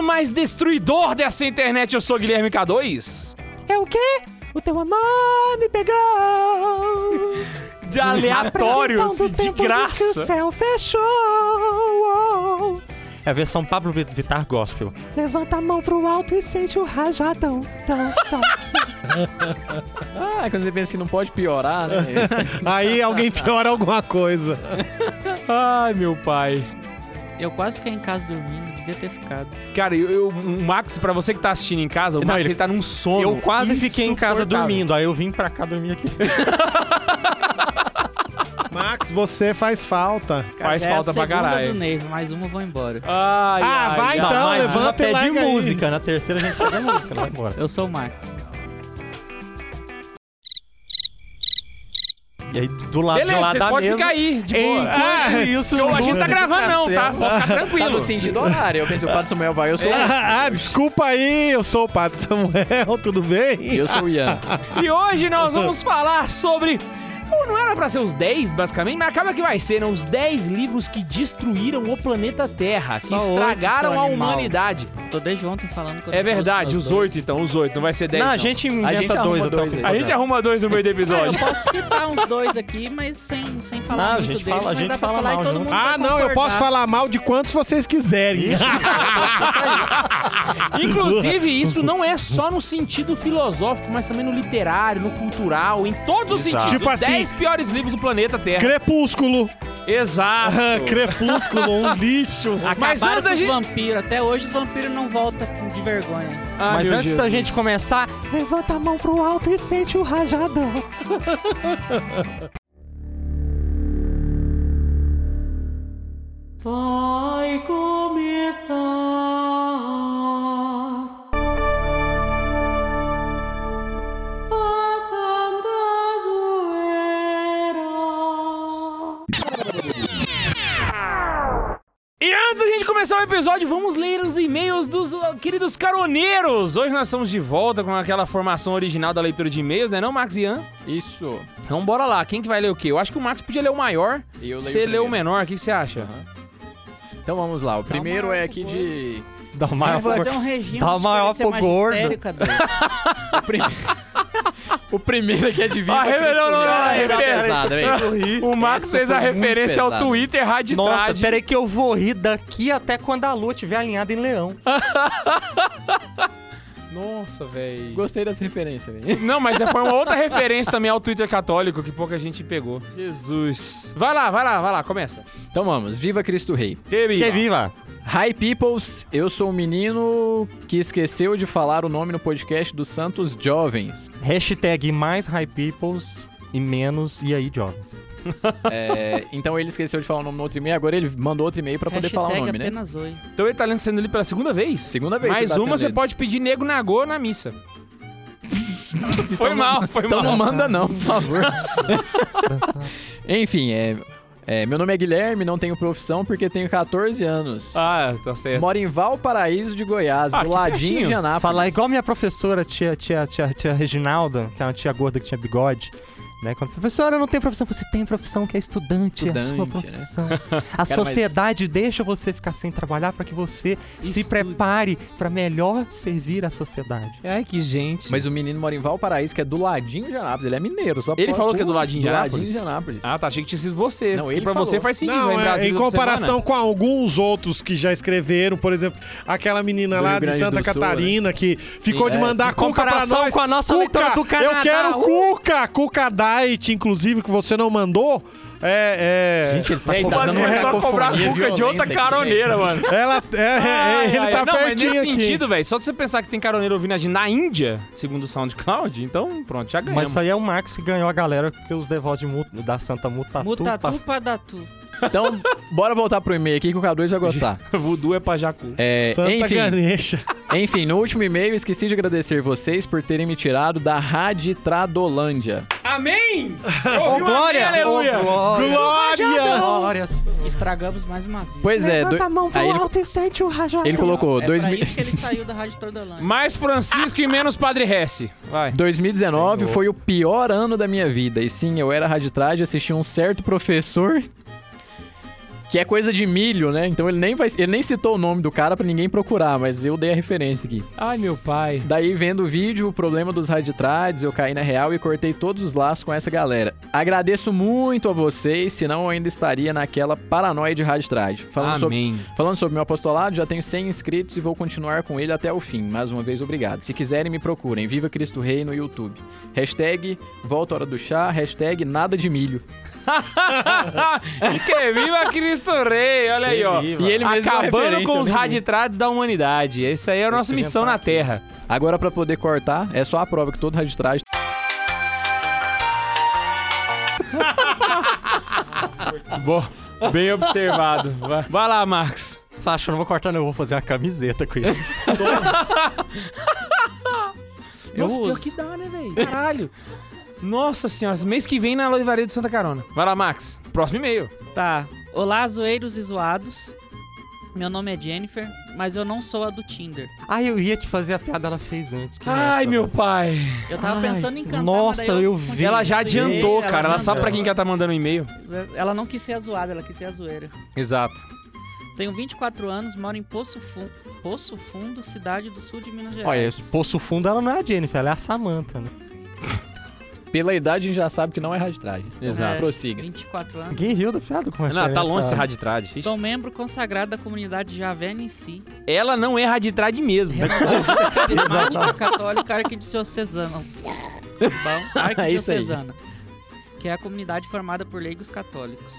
Mais destruidor dessa internet. Eu sou Guilherme K2. É o quê? O teu amor me pegou. De aleatórios, de tempo diz que o graça. céu fechou. É a versão Pablo Vittar Gospel. Levanta a mão pro alto e sente o rajadão. Tão, tão. Ah, quando você pensa que não pode piorar, né? Aí alguém piora alguma coisa. Ai, meu pai. Eu quase fiquei em casa dormindo, devia ter ficado. Cara, eu, eu- o Max, pra você que tá assistindo em casa, o Não, Max ele- ele tá num sono. Eu quase fiquei em casa dormindo, aí eu vim pra cá dormir aqui. Max, você faz falta. Faz é a falta pra segunda caralho. do Neiva, mais uma eu vou embora. Ai, Ah, ai, vai ai. então, levanta uma e pede larga aí. música. Na terceira a gente pede a música, não vai embora. Eu sou o Max. E aí do lado de Beleza, lá vocês da podem mesa... ficar aí, de boa. Enquanto isso, Eu- a gente tá gravando não, tá? Pode ficar Tá tranquilo. no sentido horário. Eu pensei, o Padre Samuel vai, eu sou o Ah, desculpa aí, eu sou o Padre Samuel, tudo bem? E eu sou o Ian. E hoje nós vamos falar sobre. Pô, não era pra ser os 10, basicamente, mas acaba que vai ser, né? Os 10 livros que destruíram o planeta Terra, que Só oito, estragaram seu a animal. humanidade. Tô desde ontem falando que eu É não verdade, os dois. 8 então, os 8, não vai ser 10. Não, Não, a gente A inventa gente dois. arruma eu dois aí. A gente arruma dois no meio do Ah, episódio. eu posso citar uns dois aqui, mas sem, sem falar Não, a muito gente deles, fala- a mas gente dá pra fala falar e mal todo junto. mundo Ah, não, eu posso falar mal de quantos vocês quiserem. Inclusive, isso não é só no sentido filosófico, mas também no literário, no cultural, em todos os Exato. sentidos. Tipo os assim- 10 piores livros do planeta Terra. Crepúsculo. Exato. Crepúsculo, um lixo. Mas Acabaram antes da os gente- vampiros. Até hoje os vampiros não voltam de vergonha. Ai, Mas meu antes da Jesus. gente começar, Levanta a mão pro alto e sente o rajadão. Vai começar. Começar o episódio, vamos ler os e-mails dos uh, queridos caroneiros. Hoje nós estamos de volta com aquela formação original da leitura de e-mails, né não, Max e Ian? Isso. Então bora lá, quem que vai ler o quê? Eu acho que o Max podia ler o maior, E eu leio você lê o primeiro. menor, o que que você acha? Então vamos lá. O primeiro é aqui de. dá o maior Vou fazer favor. um regime Dá o maior ser pro gordo. O, prim... o primeiro aqui é de Viva Ah, revelou, não, não, não, Redentor. refer- Pesado, velho. O Max fez a referência ao. Twitter Nossa, Raditrad. peraí que eu vou rir daqui até quando a lua estiver alinhada em leão. Nossa, velho. Gostei dessa referência, velho. Não, mas foi uma outra referência também ao Twitter católico que pouca gente pegou. Jesus. Vai lá, vai lá, vai lá, começa. Então vamos. Viva Cristo Rei. Que Que viva! Hi peoples, eu sou o menino que esqueceu de falar o nome no podcast dos Santos Jovens. Hashtag mais high peoples e menos e aí jovens. É, então ele esqueceu de falar o nome no outro e-mail, agora ele mandou outro e-mail pra poder falar o Hashtag nome, né? apenas oi. Então ele tá lendo sendo ali pela segunda vez? Segunda vez. Mais que tá uma sendo você pode pedir nego nagô na missa. foi mal, foi Então mal. não manda não, por favor. Enfim, é, é, meu nome é Guilherme, não tenho profissão porque tenho 14 anos. Ah, tá certo. Moro em Valparaíso de Goiás, Ah, do ladinho pertinho. de Anápolis. Falar igual minha professora, tia, tia, tia, tia Reginalda, que é uma tia gorda que tinha bigode. Né? Quando professora, eu não tenho profissão. Você tem profissão que é estudante, é a sua Estudante, né? profissão. A sociedade deixa você ficar sem trabalhar para que você se Estude. prepare para melhor servir a sociedade. Ai, que gente. Mas o menino mora em Valparaíso, que é do ladinho de Anápolis. Ele é mineiro, só Ele falou que é do ladinho de do Anápolis? ladinho de Anápolis. Ah, tá. Achei que tinha sido você. Não, ele pra falou. você faz sentido. Não, em é, Brasília em comparação com alguns outros que já escreveram, por exemplo, aquela menina Do lá Rio de Santa do Sul, Catarina que ficou Sim, de é, mandar em cuca pra comparação nós. com a nossa cuca, do Canadá. Eu quero Uh! cuca, cuca diet, inclusive, que você não mandou. É, é... Gente, ele tá Eita, O cobrando é só cobrar cacofonia cuca de outra caroneira, mano. Ela, é, é, Ai, ele ai, tá não, mas pertinho nesse aqui. sentido, velho, só de você pensar que tem caroneiro ouvindo a gente na Índia, segundo o SoundCloud, então pronto, já ganhamos. Mas isso aí é o Max que ganhou a galera que os devotos de da Santa Mutatu. Mutatu pra datu. Então, bora voltar pro e-mail aqui que o K2 vai gostar. Voodoo é pra Jacu. É, Santa enfim, Ganesha. enfim, no último e-mail esqueci de agradecer vocês por terem me tirado da Raditradolândia. Amém! Ô, glória! aleluia! Ô, glória! Glória! Glórias! Estragamos mais uma vida. Pois é, Levanta do- a mão aí ele, alto e sente o rajadão. ele colocou é dois pra mil- isso que ele saiu da Rádio Trodolândia. Mais Francisco e menos Padre Hesse. Vai. 2019 Senhor. foi o pior ano da minha vida. E sim, eu era raditrade e assisti um certo professor Que é coisa de milho, né? Então ele nem, vai, ele nem citou o nome do cara pra ninguém procurar, mas eu dei a referência aqui. Ai, meu pai. Daí, vendo o vídeo, o problema dos raditrades, eu caí na real e cortei todos os laços com essa galera. Agradeço muito a vocês, senão eu ainda estaria naquela paranoia de raditrade. Falando sobre, Amém. falando sobre meu apostolado, já tenho 100 inscritos e vou continuar com ele até o fim. Mais uma vez, obrigado. Se quiserem, me procurem. Viva Cristo Rei no YouTube. Hashtag volta hora do chá, hashtag nada de milho. que viva Cristo Rei, olha aí, ó. viva. E ele mesmo Acabando com os raditrades da humanidade. Essa aí é a nossa missão na Terra. Agora, pra poder cortar, é só a prova que todo raditrade Boa. Bem observado. Vai, vai lá, Marcos. Tá achando, eu vou cortar, não, eu vou fazer uma camiseta com isso. Eu Nossa, pior uso. que dá, né, velho? Caralho. Nossa senhora, mês que vem na Livraria de Santa Carona. Vai lá, Max. Próximo e-mail. Tá. Olá, zoeiros e zoados. Meu nome é Jennifer, mas eu não sou a do Tinder. ah, eu ia te fazer a piada, ela fez antes. que Ai, merda. meu pai. Eu tava Ai, pensando em cantar, nossa, daí eu vi. Ela já adiantou, Ela cara. Ela sabe pra quem que ela tá mandando um e-mail. Ela não quis ser a zoada, ela quis ser a zoeira. Exato. Tenho 24 anos, moro em Poço, Fu- Poço Fundo, cidade do sul de Minas Gerais. Olha, esse Poço Fundo ela não é a Jennifer, ela é a Samantha, né? Pela idade, a gente já sabe que não é raditrade. Exato. É, Prossiga. 24 anos. Ninguém riu da piada com Não, tá longe de ser a- raditrade. Sou membro consagrado da comunidade Javena em si. Ela não é raditrade mesmo. Carismática, católica, arquidiocesana. Bom, É isso aí. arquidiocesana. Que é a comunidade formada por leigos católicos.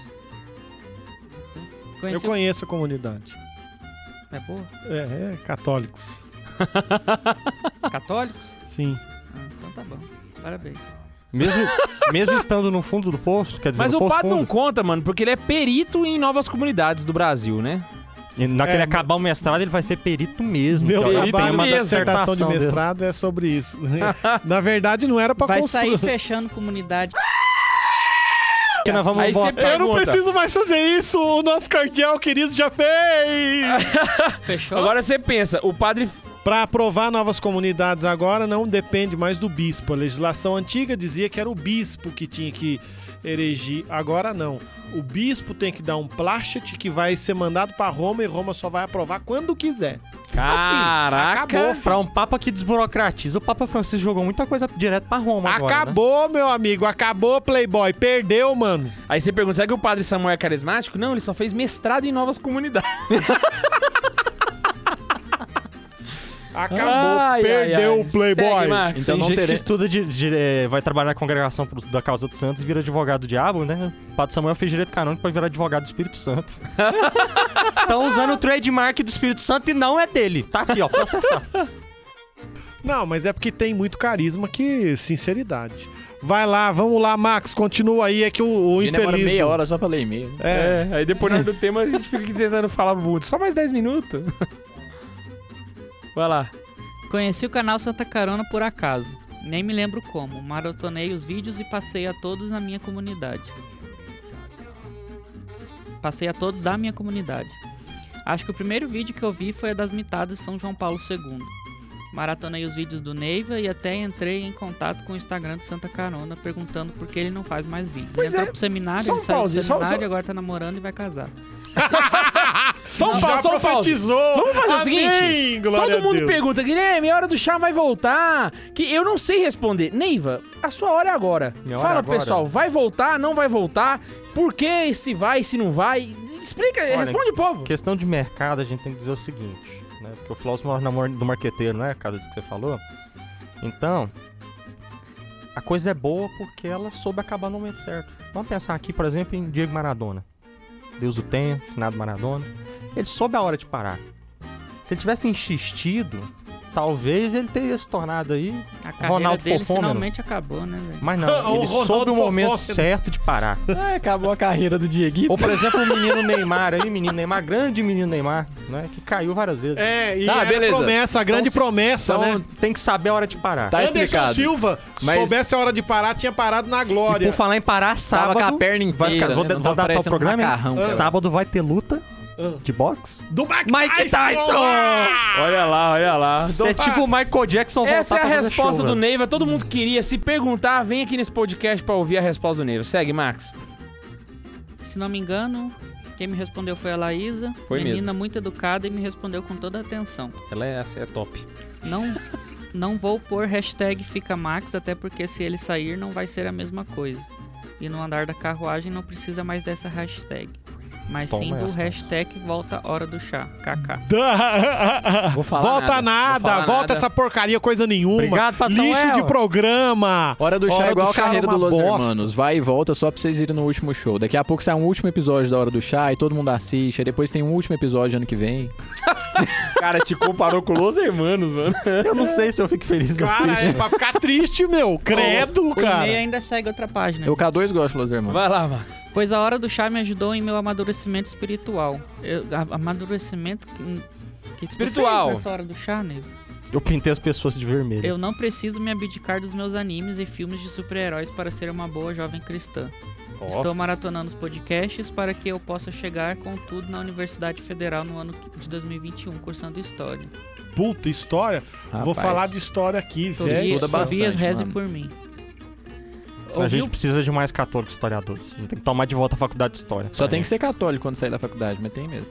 Eu Conheci o... conheço a comunidade. É boa? É, é, católicos. Católicos? Sim. Ah, então tá bom. Parabéns. Mesmo, mesmo estando no fundo do poço, quer dizer, Mas no o poço Pato não fundo, conta, mano, porque ele é perito em novas comunidades do Brasil, né? e na que ele É, acabar o mestrado, ele vai ser perito mesmo. Meu que é o- Perito trabalho em de mesmo. dissertação de dele. mestrado é sobre isso. Na verdade, não era pra Vai construir. sair fechando comunidade. Porque nós vamos Aí você botar- Eu não Pergunta. preciso mais fazer isso, o nosso cardeal querido já fez! Fechou? Agora você pensa, o padre. Para aprovar novas comunidades agora não depende mais do bispo. A legislação antiga dizia que era o bispo que tinha que erigir. Agora não. O bispo tem que dar um plástico que vai ser mandado para Roma e Roma só vai aprovar quando quiser. Caraca! acabou. Pra um papa que desburocratiza, o Papa Francisco jogou muita coisa direto pra Roma agora, né? acabou, meu amigo. Acabou, Playboy. Perdeu, mano. Aí você pergunta, será que o padre Samuel é carismático? Não, ele só fez mestrado em novas comunidades. Acabou. Ai, Perdeu ai, ai. o Playboy. Segue, Max. Então Tem não gente terei- que estuda, de, de- é, vai trabalhar na congregação pro- da causa dos santos e vira advogado do diabo, né? O Padre Samuel fez direito canônico pra virar advogado do Espírito Santo. Estão usando o trademark do Espírito Santo e não é dele. Tá aqui, ó, processar. Não, mas é porque tem muito carisma que sinceridade. Vai lá, vamos lá, Max. Continua aí. É que o, o E demora infeliz. meia do- hora só pra ler e-mail. É. É, aí depois do tema a gente fica aqui tentando falar muito. Só mais 10 minutos. Vai lá. Conheci o canal Santa Carona por acaso. Nem me lembro como. Maratonei os vídeos e passei a todos na minha comunidade. Passei a todos da minha comunidade. Acho que o primeiro vídeo que eu vi foi a das mitadas de São João Paulo II. Maratonei os vídeos do Neiva e até entrei em contato com o Instagram do Santa Carona perguntando por que ele não faz mais vídeos. Pois ele entrou é, pro seminário, só um ele saiu do pause, só- seminário, só- agora tá namorando e vai casar. Só um Já pause, só um profetizou. Vamos fazer o Amém, seguinte. glória Todo a mundo Deus. pergunta, Guilherme, a hora do chá vai voltar? Que eu não sei responder. Neiva, a sua hora é agora. Minha hora Fala, é agora? pessoal, vai voltar, não vai voltar? Por que se vai, se não vai? Explica, Olha, responde, povo. Questão de mercado, a gente tem que dizer o seguinte, né? Porque o Flávio mora na mor- do marqueteiro, né? Cada vez que você falou. Então, a coisa é boa porque ela soube acabar no momento certo. Vamos pensar aqui, por exemplo, em Diego Maradona. Deus o tenha, finado Maradona. Ele soube a hora de parar. Se ele tivesse insistido, talvez ele teria se tornado aí. A Ronaldo dele Fofômeno. finalmente acabou, né, velho? Mas não, O ele Ronaldo soube o momento Fofômeno. certo de parar. Ah, acabou a carreira do Dieguito. Ou, por exemplo, o menino Neymar aí, menino Neymar, grande menino Neymar, né? Que caiu várias vezes. É, e Tá, era beleza. promessa, a grande Então, promessa, Então né? tem que saber a hora de parar. Tá Anderson explicado. Silva, se Mas- soubesse a hora de parar, tinha parado na E glória. por falar em parar, Tava sábado. com a perna inteira, vai ficar, vou, né? vou tava dar tal um programa, hein? macarrão. Sábado vai ter luta Ah. De boxe. Do Mike, Mike Tyson! Olha lá, olha lá. Você é tipo o Michael Jackson voltar Essa é a resposta show, do. Neiva. Todo mundo queria. Se perguntar, vem aqui nesse podcast pra ouvir a resposta do Neiva. Segue, Max. Se não me engano, Quem me respondeu foi a Laísa. Foi menina mesmo. muito educada e me respondeu com toda a atenção. Ela é, é top. Não, não vou pôr hashtag fica Max, até porque se ele sair não vai ser a mesma coisa. E no andar da carruagem não precisa mais dessa hashtag. Mas Toma sim do essa. hashtag volta hora do chá. KK. Vou falar volta nada, nada, vou falar volta nada. essa porcaria, coisa nenhuma. Obrigado, Papai Lixo Samuel. de programa. Hora do chá Hora é igual a carreira é do Los bosta. Hermanos. Vai e volta só pra vocês irem no último show. Daqui a pouco sai um último episódio da Hora do Chá e todo mundo assiste. Aí depois tem um último episódio ano que vem. Cara, te comparou com Los Hermanos, mano. Eu não sei se eu fico feliz Cara, é pra ficar triste, meu. Credo, O cara. e-mail ainda segue outra página. Eu K2 gosto de Los Hermanos. Vai lá, Max. Pois a hora do chá me ajudou em meu amadurecimento espiritual. Eu, a- amadurecimento que, que tu Espiritual. fez nessa hora do chá, nego? Eu pintei as pessoas de vermelho. Eu não preciso me abdicar dos meus animes e filmes de super-heróis para ser uma boa jovem cristã. Estou maratonando os podcasts para que eu possa chegar com tudo na Universidade Federal no ano de 2021, cursando História. Puta, história. Vou Rapaz. falar de história aqui, velho. estuda bastante, Tobias, reze mano. por mim. A Ouviu? gente precisa de mais católicos historiadores. A gente tem que tomar de volta a faculdade de história. Só tem que ser católico quando sair da faculdade, mas tem mesmo.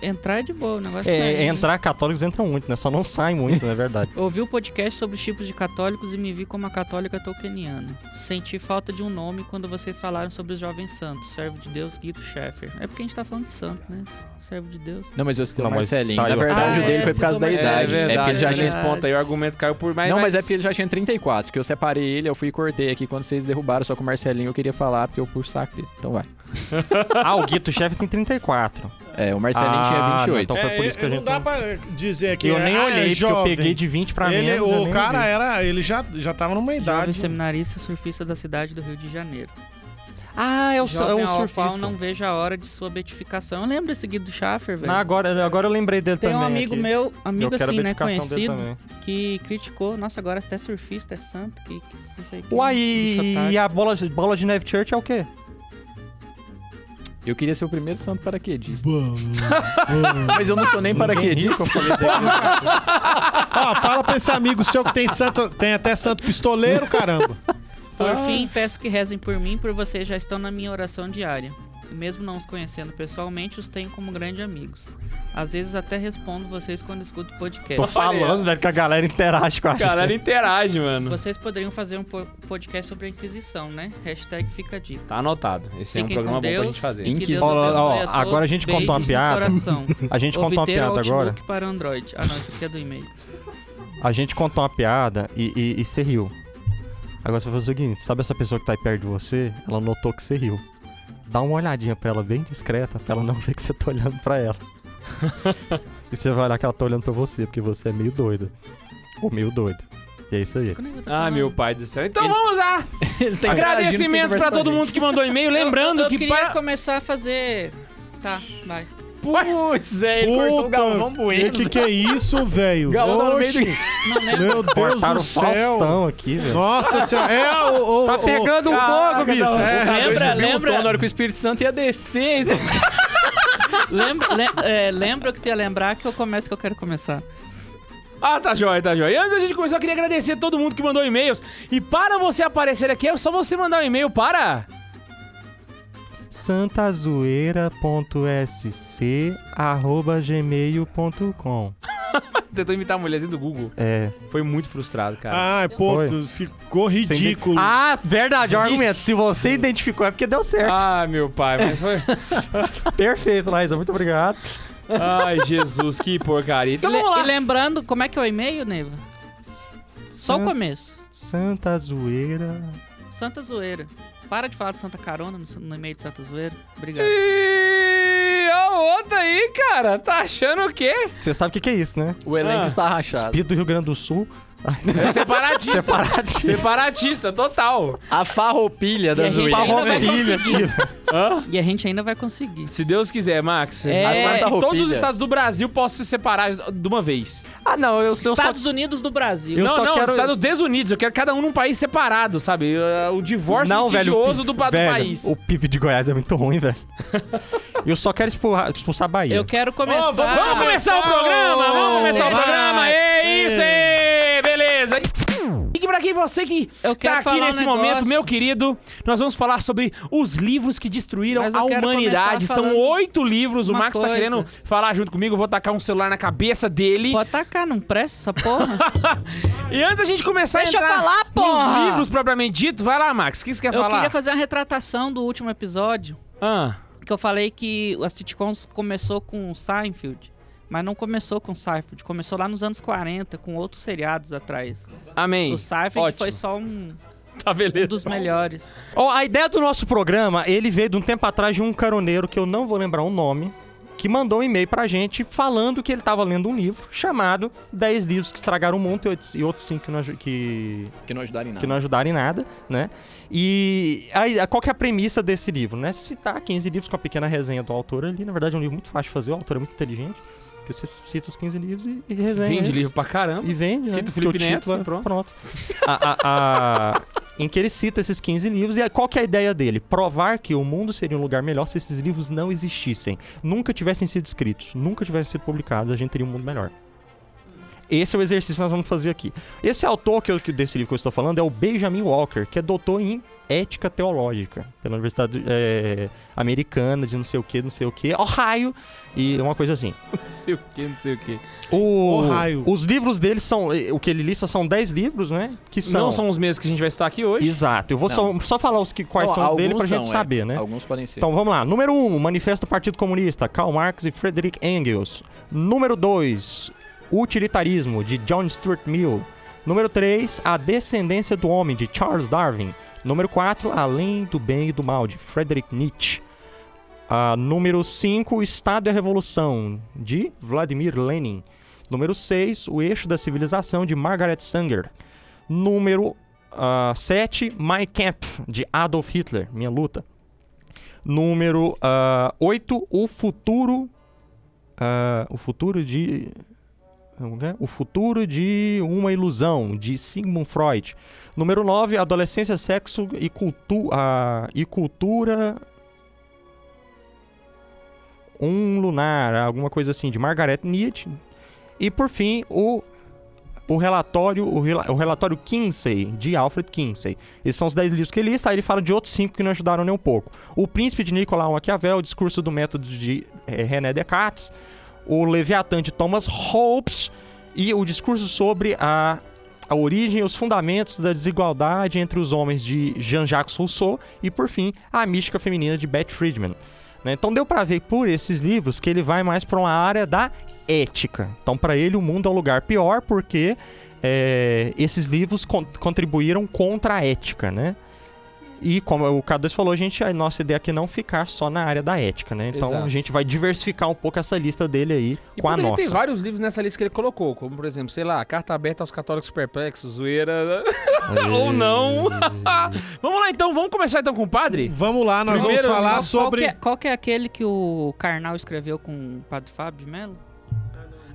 Entrar é de boa, o negócio É, né? entrar católicos entram muito, né? Só não saem muito, não é verdade. Ouvi o podcast sobre os tipos de católicos e me vi como uma católica tolkieniana. Senti falta de um nome quando vocês falaram sobre os jovens santos, servo de Deus, Guido Scheffer. É porque a gente tá falando de santo, né? Servo de Deus. Não, mas eu citei o mas Marcelinho. Na verdade, Ah, o dele é, foi por causa da citou idade. Marcelinho. É, porque ele já é tinha... verdade. nesse ponto aí o argumento caiu por mais. Não, mas é porque ele já tinha 34, que eu separei ele, eu fui e cortei aqui quando vocês derrubaram, só que o Marcelinho eu queria falar porque eu puxo o saco dele. Então vai. ah, o Guito Chefe tem 34. É, o Marcelinho Ah, tinha não, 28. então foi por isso que a não gente dá não- pra dizer que eu nem ah, é olhei, porque eu jovem. peguei de 20 pra ele, menos. O cara olhei. era, ele já, já tava numa Jovem idade. seminarista e surfista da cidade do Rio de Janeiro. Ah, é o, su- é Jovem o surfista. não vejo a hora de sua beatificação. Eu lembro desse Guido Schaffer, velho. Não, agora, agora eu lembrei dele Tem também. um amigo aqui. meu, amigo eu assim, né, conhecido, que criticou. Nossa, agora até surfista é santo. Que, que isso aí. que Uai, e, e a bola, de- bola de neve church é o quê? Eu queria ser o primeiro santo paraquedista. Mas eu não sou nem paraquedista. falei. Ó, fala pra esse amigo seu que tem, santo, tem até santo pistoleiro, caramba. Por fim, peço que rezem por mim, por vocês já estão na minha oração diária. E mesmo não os conhecendo pessoalmente, os tenho como grandes amigos. Às vezes até respondo vocês quando escuto o podcast. Tô falando, velho, que a galera interage com a gente. Galera interage, mano. Vocês poderiam fazer um po- podcast sobre a Inquisição, né? Hashtag fica a dica. Tá anotado. Esse é um Fiquem programa com bom pra Deus. gente fazer. Deus Inquisição. Ó, ó, a agora a gente contou uma piada. A gente contou uma piada agora. para Android. Ah, não, isso aqui é do e-mail. A gente contou uma piada e, e, e você riu. Agora você vai fazer o seguinte: sabe essa pessoa que tá aí perto de você? Ela notou que você riu. Dá uma olhadinha pra ela bem discreta, pra ela não ver que você tá olhando pra ela. e você vai olhar que ela tá olhando pra você, porque você é meio doido. Ou meio doido. E é isso aí. É Ah, meu pai do céu. Então Ele- vamos lá. Ele tá Agradecimentos pra todo mundo que mandou e-mail. Lembrando eu, eu que queria para... começar a fazer... Tá, vai. Putz, velho, ele cortou o Galvão Puta, Bueno. que que é isso, velho? Galvão tá no meio do- Oxi, lembro. Meu Deus Cortaram do o céu. Faustão aqui, velho. Nossa senhora. É, o... o Tá o- pegando Caraca, fogo, bicho. É, Lembra, Subiu o lembra, tom na hora que o Espírito Santo ia descer. lembra, lem- é, lembra que tu ia lembrar que eu começo que eu quero começar. Ah, tá jóia, tá jóia. E antes da gente começar, eu queria agradecer a todo mundo que mandou e-mails. E para você aparecer aqui, é só você mandar um e-mail para... santazoeira.sc.gmail.com Tentou imitar a mulherzinha do Google. É. Foi muito frustrado, cara. Ai, pô, Foi. tu ficou ridículo. Ah, verdade, é o argumento. Se você identificou é porque deu certo. Ah, meu pai, mas foi... Perfeito, Laísa. Muito obrigado. Ai, Jesus, que porcaria. Então vamos lá. e lembrando, como é que é o e-mail, Neiva? Só o San- começo. Santa Zoeira. Santa Zoeira. Para de falar de Santa Carona no, no e-mail de Santa Zoeira. Obrigado. E a outra aí, cara, tá achando o quê? Você sabe o que, que é isso, né? O elenco Ah. está rachado. Espírito do Rio Grande do Sul. É separatista. Separatista. Separatista, total. A farroupilha da zoeira. ainda vai Farroupilha conseguir. aqui. Hã? E a gente ainda vai conseguir. Se Deus quiser, Max. É. a Santa- Santa todos os Roupilha. estados do Brasil possam se separar de uma vez. Ah, não, eu, eu só... Estados Unidos do Brasil. Eu não, só não, quero- Estados Desunidos. Eu quero cada um num país separado, sabe? Uh, O divórcio Não, velho, o do, PIB, pa- do velho, país. O PIB de Goiás é muito ruim, velho. eu só quero expulsar, expulsar a Bahia. Eu quero começar. vamos- Vamos começar o programa! Vamos começar o programa! É isso aí! Beleza! E que pra quem você que Eu quero tá aqui falar um nesse negócio. momento, meu querido, nós vamos falar sobre os livros que destruíram Mas eu a quero humanidade. começar São falando oito livros. O uma Max tá coisa. querendo falar junto comigo. Eu vou tacar um celular na cabeça dele. Pode tacar, não presta essa porra. E antes da gente começar Deixa a eu entrar falar, porra! nos livros propriamente dito, vai lá, Max. O que você quer eu falar? queria fazer uma retratação do último episódio, Ah, que eu falei que as sitcoms começou com Seinfeld. Mas não começou com Seinfeld, começou lá nos anos 40, com outros seriados atrás. amém. O Seinfeld Ótimo. foi só um, Tá beleza. um dos melhores. Ó, a ideia do nosso programa, ele veio de um tempo atrás de um caroneiro que eu não vou lembrar o nome, que mandou um e-mail pra gente falando que ele tava lendo um livro chamado 10 livros que estragaram o mundo e outros- e outros 5 que não, que, Que não ajudaram em nada. que não ajudaram em nada, né? E aí, qual que é a premissa desse livro, né? Citar 15 livros com a pequena resenha do autor ali. Na verdade, é um livro muito fácil de fazer, o autor é muito inteligente. Porque você cita os 15 livros e, e resenha. Vende eles. livro pra caramba. E vende, Cita né? o Felipe Neto, e pronto. pronto. A- a- a- em que ele cita esses 15 livros. E qual que é a ideia dele? Provar que o mundo seria um lugar melhor se esses livros não existissem. Nunca tivessem sido escritos, nunca tivessem sido publicados, a gente teria um mundo melhor. Esse é o exercício que nós vamos fazer aqui. Esse autor que eu, desse livro que eu estou falando é o Benjamin Walker, que é doutor em ética teológica pela Universidade é, Americana de não sei o que, não sei o que, Ohio, e uma coisa assim. Não sei o que, não sei o que. O, Ohio. Os livros dele são. eh, O que ele lista são 10 livros, né? Que são. Não são os mesmos que a gente vai citar aqui hoje. Exato. Eu vou só, só falar os que, quais Não, são os dele pra gente são, é. saber, né? Alguns podem ser. Então vamos lá. Número 1, um, Manifesto do Partido Comunista, Karl Marx e Friedrich Engels. Número 2, Utilitarismo, de John Stuart Mill. Número 3, A Descendência do Homem, de Charles Darwin. Número 4, Além do Bem e do Mal, de Friedrich Nietzsche. Ah, número 5, O Estado e a Revolução, de Vladimir Lenin. Número 6, O Eixo da Civilização, de Margaret Sanger. Número 7, Mein Kampf, de Adolf Hitler, Minha Luta. Número 8, O Futuro. ah, o Futuro de. Como que é? O Futuro de uma Ilusão, de Sigmund Freud. Número 9, Adolescência, Sexo e, cultu ah, e Cultura. Um Lunar, alguma coisa assim, de Margaret Nietzsche. E por fim, o, o relatório o, o relatório Kinsey, de Alfred Kinsey. Esses são os 10 livros que ele lista, aí ele fala de outros 5 que não ajudaram nem um pouco. O Príncipe de Nicolau Maquiavel, o Discurso do Método de eh, René Descartes, o Leviatã de Thomas Hobbes e o discurso sobre a, a origem e os fundamentos da desigualdade entre os homens de Jean-Jacques Rousseau e, por fim, a mística feminina de Beth Friedman. né? Então deu pra ver por esses livros que ele vai mais pra uma área da ética. Então pra ele o mundo é um lugar pior porque é, esses livros con- contribuíram contra a ética, né? E como o K2 falou, a gente a nossa ideia aqui é não ficar só na área da ética, né? Então Exato. a gente vai diversificar um pouco essa lista dele aí E com a nossa. ter vários livros nessa lista que ele colocou, como por exemplo, sei lá, Carta Aberta aos Católicos Perplexos, Zoeira. Ou não. vamos lá então, vamos começar então com o padre? Vamos lá, nós Primeiro, vamos falar Qual sobre. que, é, qual que é aquele que o Karnal escreveu com o Padre Fábio de Mello?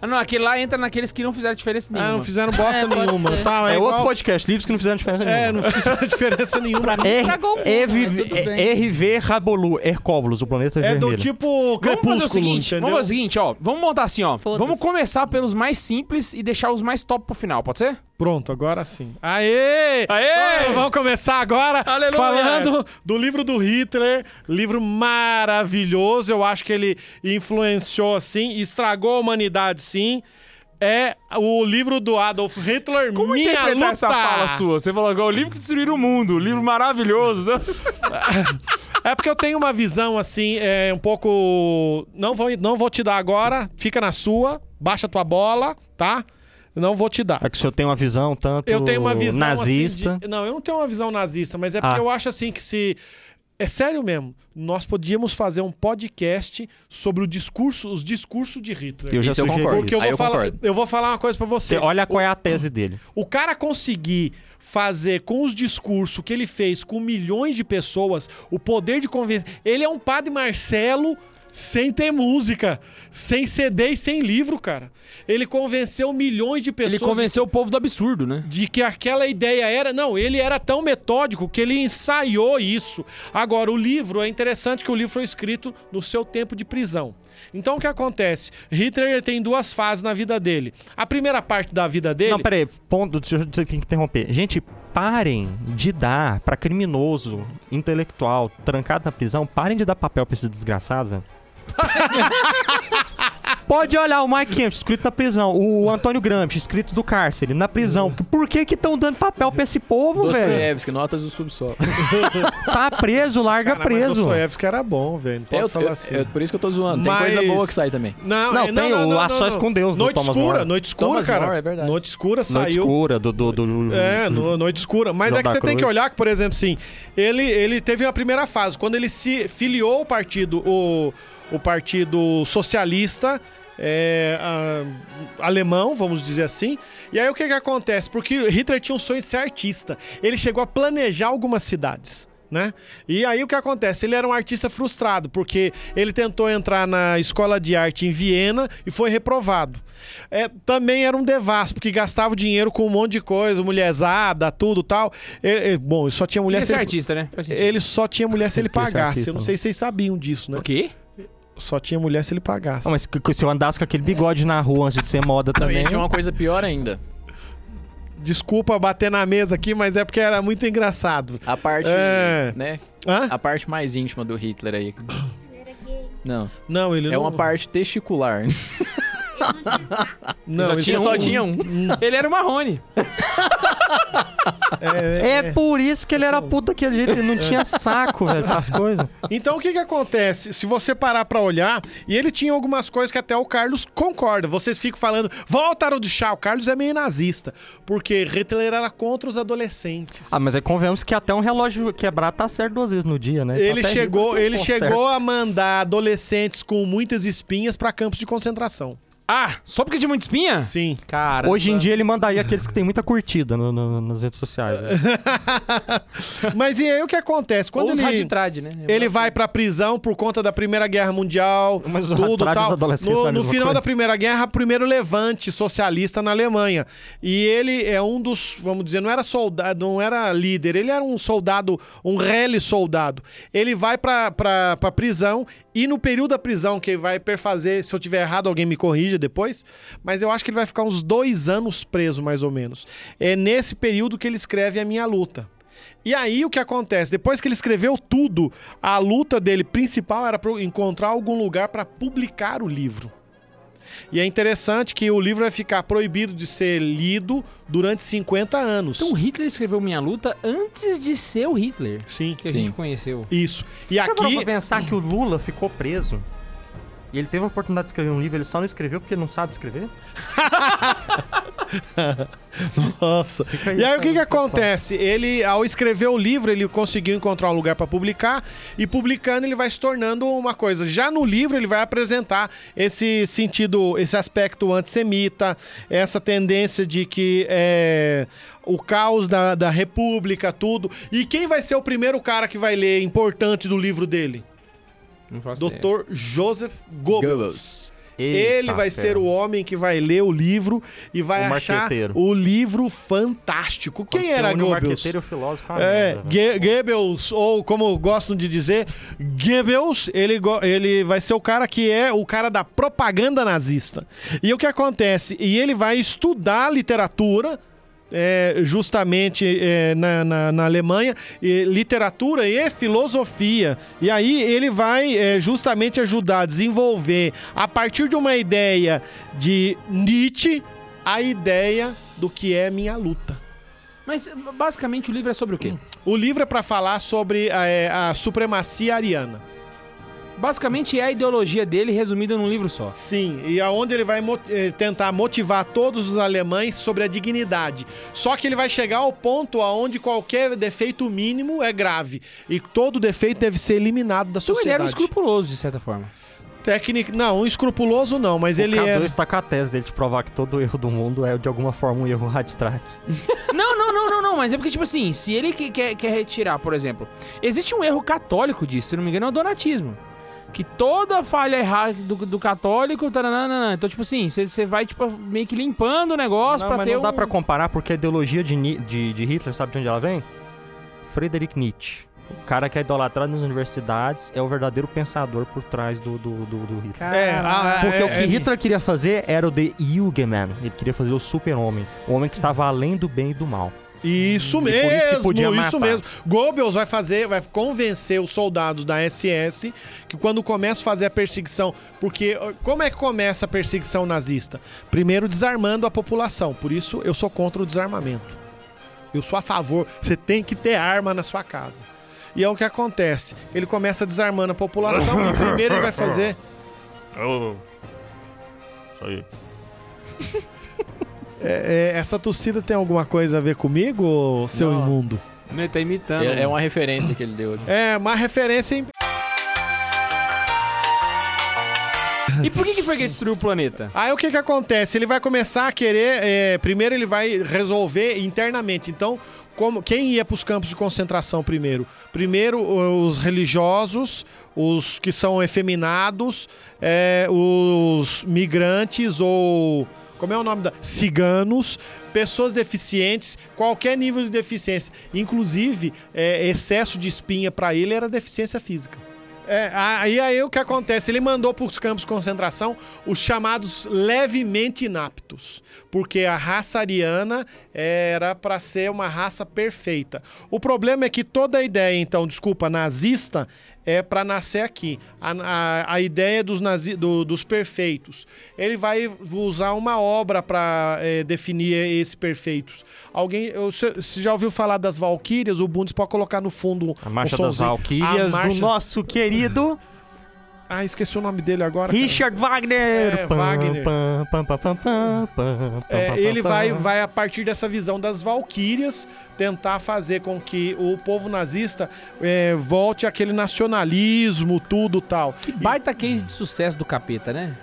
Ah, não, aquele lá entra naqueles que não fizeram diferença nenhuma. Ah, não fizeram bosta É, pode nenhuma, ser. tá? É, igual- outro podcast, livros que não fizeram diferença É, nenhuma. não fizeram diferença nenhuma. Mim estragou o mundo, RV mas tudo bem. RV Rabolu, Hercóbulos, o planeta É do vermelho. tipo Vamos fazer o seguinte, entendeu? vamos fazer o seguinte, ó. Vamos montar assim, ó. Foda-se. Vamos começar pelos mais simples e deixar os mais top pro final, pode ser? Pronto, agora sim. Aê! Aê! Vamos começar agora Aleluia! falando do livro do Hitler, livro maravilhoso. Eu acho que ele influenciou assim, estragou a humanidade sim. É o livro do Adolf Hitler, Como Minha Luta. essa fala sua? Você falou agora, o livro que destruiu o mundo, o livro maravilhoso. É porque eu tenho uma visão assim, é um pouco. Não vou, não vou te dar agora, fica na sua, baixa tua bola, tá? Não vou te dar. É que o senhor tem uma visão tanto Eu tenho uma visão nazista. assim, de- Não, eu não tenho uma visão nazista, mas é porque Ah. eu acho assim que se é sério mesmo, nós podíamos fazer um podcast sobre o discurso, os discursos de Hitler. Eu já Isso eu concordo. Porque eu Aí vou eu falar, concordo. eu vou falar uma coisa pra você. Você olha qual é o, a tese dele. o cara conseguir fazer com os discursos que ele fez com milhões de pessoas, o poder de convencer. Ele é um padre Marcelo sem ter música, sem CD e sem livro, cara. Ele convenceu milhões de pessoas. Ele convenceu o povo do absurdo, né? de que aquela ideia era. Não, ele era tão metódico que ele ensaiou isso. Agora, o livro é interessante que o livro foi escrito no seu tempo de prisão. Então, o que acontece? Hitler tem duas fases na vida dele. A primeira parte da vida dele. Não, peraí, ponto, deixa eu ter que interromper. Gente, parem de dar pra criminoso, intelectual, trancado na prisão, parem de dar papel pra esses desgraçados. né? Pode olhar o Mike Kemp, escrito na prisão. O Antônio Gramsci, escrito do cárcere, na prisão. Por que que estão dando papel pra esse povo, velho? Dostoiévski, notas do subsolo. Tá preso, larga Cara, mas preso. Dostoiévski era bom, velho. Não pode Eu- falar eu- assim. eu- por isso que eu tô zoando. Tem Mas- coisa boa que sai também. Não, Não, é- tem o A Sós com Deus, do Noite Thomas Escura, More. Noite Escura, Thomas cara. More, é verdade. Noite Escura Noite saiu. escura, do... do, do- É, no, Noite Escura. Mas é que você tem que olhar que, por exemplo, assim, ele, ele teve a primeira fase, quando ele se filiou ao partido, o, o Partido Socialista é, a- alemão, vamos dizer assim. E aí o que que acontece? Porque Hitler tinha um sonho de ser artista. Ele chegou a planejar algumas cidades. Né? E aí o que acontece? Ele era um artista frustrado, porque ele tentou entrar na escola de arte em Viena e foi reprovado. É, também era um devasso, porque gastava o dinheiro com um monte de coisa, mulherzada, tudo tal. É, é, bom, ele só tinha mulher ele, artista, né? Ele só tinha mulher se ele pagasse. artista, Eu não né? sei se vocês sabiam disso, né? O quê? Só tinha mulher se ele pagasse. Ah, mas se eu andasse com aquele bigode na rua antes de ser moda Não, também... tinha uma coisa pior ainda. Desculpa bater na mesa aqui, mas é porque era muito engraçado. A parte, É. né? Hã? A parte mais íntima do Hitler aí. Não, Não, ele é não. uma parte testicular. Não, Só tinha é Só um- tinha um. Ele era o Marrone. É, É por isso que ele era puto daquele jeito, ele não tinha saco, velho, para as coisas. Então o que que acontece? Se você parar pra olhar, e ele tinha algumas coisas que até o Carlos concorda. Vocês ficam falando, volta do chá. O Carlos é meio nazista, porque Hitler era contra os adolescentes. Ah, mas aí convenhamos que até um relógio quebrado tá certo duas vezes no dia, né? Ele Até chegou, Hitler ele tá chegou certo. a mandar adolescentes com muitas espinhas pra campos de concentração. Ah, só porque tinha muita espinha? Sim. Cara. Hoje em dia ele mandaria aqueles que tem muita curtida no- no- nas redes sociais. né? Mas e aí o que acontece? Quando Ou os ele, raditrade, né? ele vai pra prisão por conta da Primeira Guerra Mundial, Mas os tudo tal. adolescentes No, da no mesma final coisa. da Primeira Guerra, primeiro levante socialista na Alemanha. E ele é um dos, vamos dizer, não era soldado, não era líder, ele era um soldado, um rele soldado. Ele vai pra, pra, pra prisão e no período da prisão, que vai perfazer, se eu tiver errado, alguém me corrija depois, mas eu acho que ele vai ficar uns dois anos preso, mais ou menos. É nesse período que ele escreve A Minha Luta. E aí o que acontece? Depois que ele escreveu tudo, a luta dele principal era encontrar algum lugar para publicar o livro. E é interessante que o livro vai ficar proibido de ser lido durante 50 anos. Então o Hitler escreveu Minha Luta antes de ser o Hitler Sim, que a Sim. gente conheceu. isso. E Já aqui pra pensar que o Lula ficou preso e ele teve a oportunidade de escrever um livro, ele só não escreveu porque não sabe escrever? Nossa. E aí o que que acontece? Ele, ao escrever o livro, ele conseguiu encontrar um lugar para publicar e publicando ele vai se tornando uma coisa. Já no livro ele vai apresentar esse sentido, esse aspecto antissemita, essa tendência de que é, o caos da, da república, tudo. E quem vai ser o primeiro cara que vai ler importante do livro dele? Não faço ideia. Dr. Joseph Goebbels. Goebbels. Ele vai ser o homem que vai ler o livro e vai O achar marqueteiro. o livro fantástico. Quem era o Goebbels? marqueteiro e o filósofo? É, merda, Ge- Goebbels, ou como gostam de dizer, Goebbels, ele, ele vai ser o cara que é o cara da propaganda nazista. E o que acontece? E ele vai estudar literatura, é, justamente é, na, na- na Alemanha, e literatura e filosofia. E aí ele vai é, justamente ajudar a desenvolver, a partir de uma ideia de Nietzsche, a ideia do que é minha luta. Mas basicamente o livro é sobre o quê? O livro é para falar sobre é, a supremacia ariana. Basicamente é a ideologia dele resumida num livro só. Sim, e aonde ele vai mo- eh, tentar motivar todos os alemães sobre a dignidade. Só que ele vai chegar ao ponto aonde qualquer defeito mínimo é grave e todo defeito deve ser eliminado da Então ele era um sociedade. escrupuloso, de certa forma. Técnico, não, um escrupuloso não, mas ele o é K2 tá com a tese dele de provar que todo erro do mundo é de alguma forma um erro raditrate. Não, não, não, não, não, mas é porque, tipo assim, se ele que- quer, quer retirar, por exemplo, existe um erro católico disso, se não me engano, é o donatismo. Que toda falha errada do, do católico, taranana, então, tipo assim, você vai, tipo, meio que limpando o negócio Não, pra mas ter não dá um... pra comparar porque a ideologia de, de, de Hitler, sabe de onde ela vem? Friedrich Nietzsche. O cara que é idolatrado nas universidades é o verdadeiro pensador por trás do, do, do, do Hitler. É, ah, Porque é, o que é- Hitler queria fazer era o The Hugeman. Ele queria fazer o super-homem. O homem que estava além do bem e do mal. Isso mesmo, isso mesmo. Goebbels vai fazer, vai convencer os soldados da SS que quando começa a fazer a perseguição, porque como é que começa a perseguição nazista? Primeiro desarmando a população. Por isso eu sou contra o desarmamento. Eu sou a favor, você tem que ter arma na sua casa. E é o que acontece. Ele começa desarmando a população e primeiro ele vai fazer Isso aí. É, é, essa tossida tem alguma coisa a ver comigo, seu Não. imundo? Ele tá imitando. É, é uma referência que ele deu. ali. É uma referência em E por que, que foi que ele destruiu o planeta? Aí o que que acontece? Ele vai começar a querer. é, primeiro ele vai resolver internamente. Então, como quem ia para os campos de concentração primeiro? Primeiro os religiosos, os que são efeminados, é, os migrantes ou como é o nome da ciganos, pessoas deficientes, qualquer nível de deficiência, inclusive é, excesso de espinha para ele era deficiência física. É, aí, aí o que acontece? Ele mandou para os campos de concentração os chamados levemente inaptos, porque a raça ariana era para ser uma raça perfeita. O problema é que toda a ideia, então, desculpa, nazista, é para nascer aqui. A, a, a ideia dos, nazi, do- dos perfeitos. Ele vai usar uma obra para definir esses perfeitos. Alguém, você já ouviu falar das Valquírias? O Bundes pode colocar no fundo A Marcha das. Valquírias do nosso querido Ah, esqueci o nome dele agora. cara. Richard Wagner. É, Pam, Wagner. pam, pam, É, ele vai, vai, a partir dessa visão das Valquírias, tentar fazer com que o povo nazista é, volte àquele nacionalismo, tudo tal. Baita case de sucesso do capeta, né?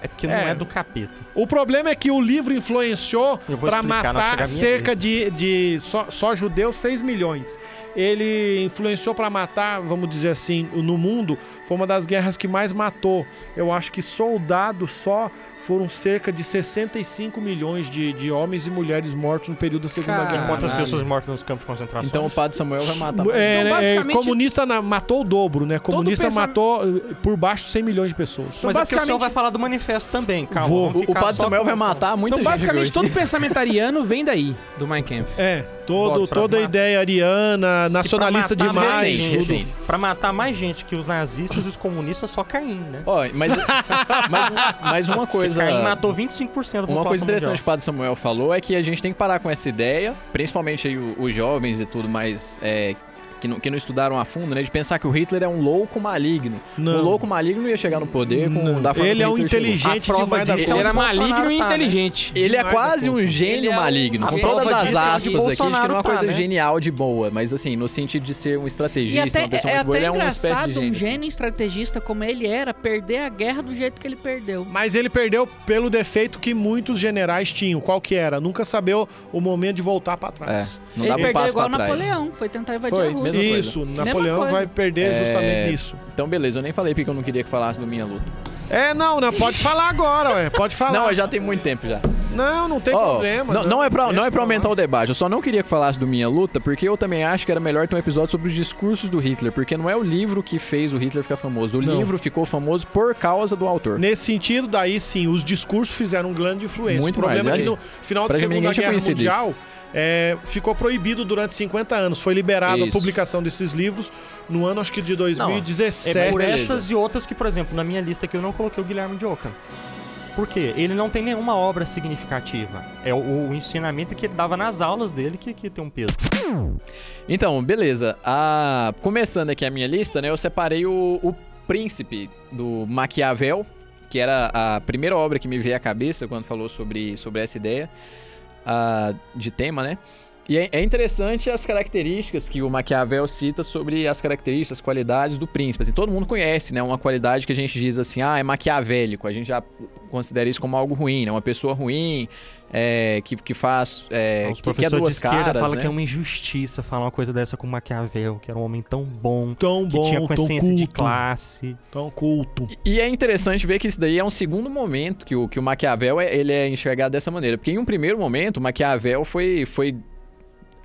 É porque não É. é do capeta. O problema é que o livro influenciou para matar cerca de, de só, só judeus 6 milhões. Ele influenciou para matar, vamos dizer assim, no mundo, foi uma das guerras que mais matou. Eu acho que soldados só foram cerca de 65 milhões de, de homens e mulheres mortos no período da Segunda Caralho. Guerra. Quantas pessoas mortas nos campos de concentração? Então o padre Samuel vai matar. mais. É, Então, é, basicamente- comunista na- matou o dobro, né? Comunista pensa- matou eh, por baixo 100 milhões de pessoas. Mas é porque o basicamente- senhor vai falar do manifesto também, calma. O, padre Samuel com- vai matar muita Então, gente. basicamente, hoje. todo pensamento ariano vem daí, do Mein Kampf. É, todo, toda a ideia ariana, Diz que nacionalista pra demais. recente, tudo. recente. Pra matar mais gente que os nazistas e os comunistas, só Caim, né? Ó, mas, mas, mas uma coisa. Caim matou 25% da Uma coisa interessante que mundial. o Padre Samuel falou é que a gente tem que parar com essa ideia, principalmente os jovens e tudo mais, é, que, não, que não estudaram a fundo, né? De pensar que o Hitler é um louco maligno. Não. O louco maligno ia chegar no poder com Não. da forma Ele é um inteligente A prova demais da disso Ele é era maligno e tá, né? inteligente. Ele é quase um gênio é um maligno, com gênio. todas prova as é aspas que aqui, de que não é uma Bolsonaro coisa tá, né? genial de boa, mas assim, no sentido de ser um E estrategista, até, uma pessoa é muito boa, até ele é uma espécie engraçado de gênio. um assim. gênio estrategista como ele era perder a guerra do jeito que ele perdeu. Mas ele perdeu pelo defeito que muitos generais tinham. Qual que era? Nunca saber o, momento de voltar pra É, trás. não ele dava um perdeu passo igual. Napoleão, foi tentar invadir Foi, a Rússia. Mesma coisa. Isso, Napoleão coisa. vai perder É, justamente nisso. Então, beleza, eu nem falei porque eu não queria que falasse do Minha Luta. É, não, né? Pode falar agora, ué. Pode falar. Não, já tem muito tempo já. Não, não tem Ó, problema. Não, não é pra, não é pra aumentar falar. o debate. Eu só não queria que falasse do Minha Luta, porque eu também acho que era melhor ter um episódio sobre os discursos do Hitler, porque não é o livro que fez o Hitler ficar famoso. O Não. livro ficou famoso por causa do autor. Nesse sentido, daí sim, os discursos fizeram um grande influência. Muito o problema mais, é que é. no final da Segunda Guerra Mundial é, ficou proibido durante 50 anos. Foi liberado a publicação desses livros no ano, acho que de 2017. É por essas e outras que, por exemplo, na minha lista aqui eu não coloquei o Guilherme de Ockham. Por quê? Ele não tem nenhuma obra significativa. É o, o ensinamento que ele dava nas aulas dele que, que tem um peso. Então, beleza. A... Começando aqui a minha lista, né? Eu separei o, o Príncipe do Maquiavel, que era a primeira obra que me veio à cabeça quando falou sobre, sobre essa ideia ah, de tema, né? E é, é interessante as características que o Maquiavel cita sobre as características, as qualidades do príncipe. Assim, todo mundo conhece, né? Uma qualidade que a gente diz assim, ah, é maquiavélico. A gente já considera isso como algo ruim, né? Uma pessoa ruim, é, que, que faz... É, Os que, que é professores de duas esquerda caras, falam né? que é uma injustiça falar uma coisa dessa com Maquiavel, que era um homem tão bom, Tão que bom, tinha tão consciência de culto. classe. Tão culto. E é interessante ver que isso daí é um segundo momento que o, que o Maquiavel é, ele é enxergado dessa maneira. Porque em um primeiro momento, o Maquiavel foi, foi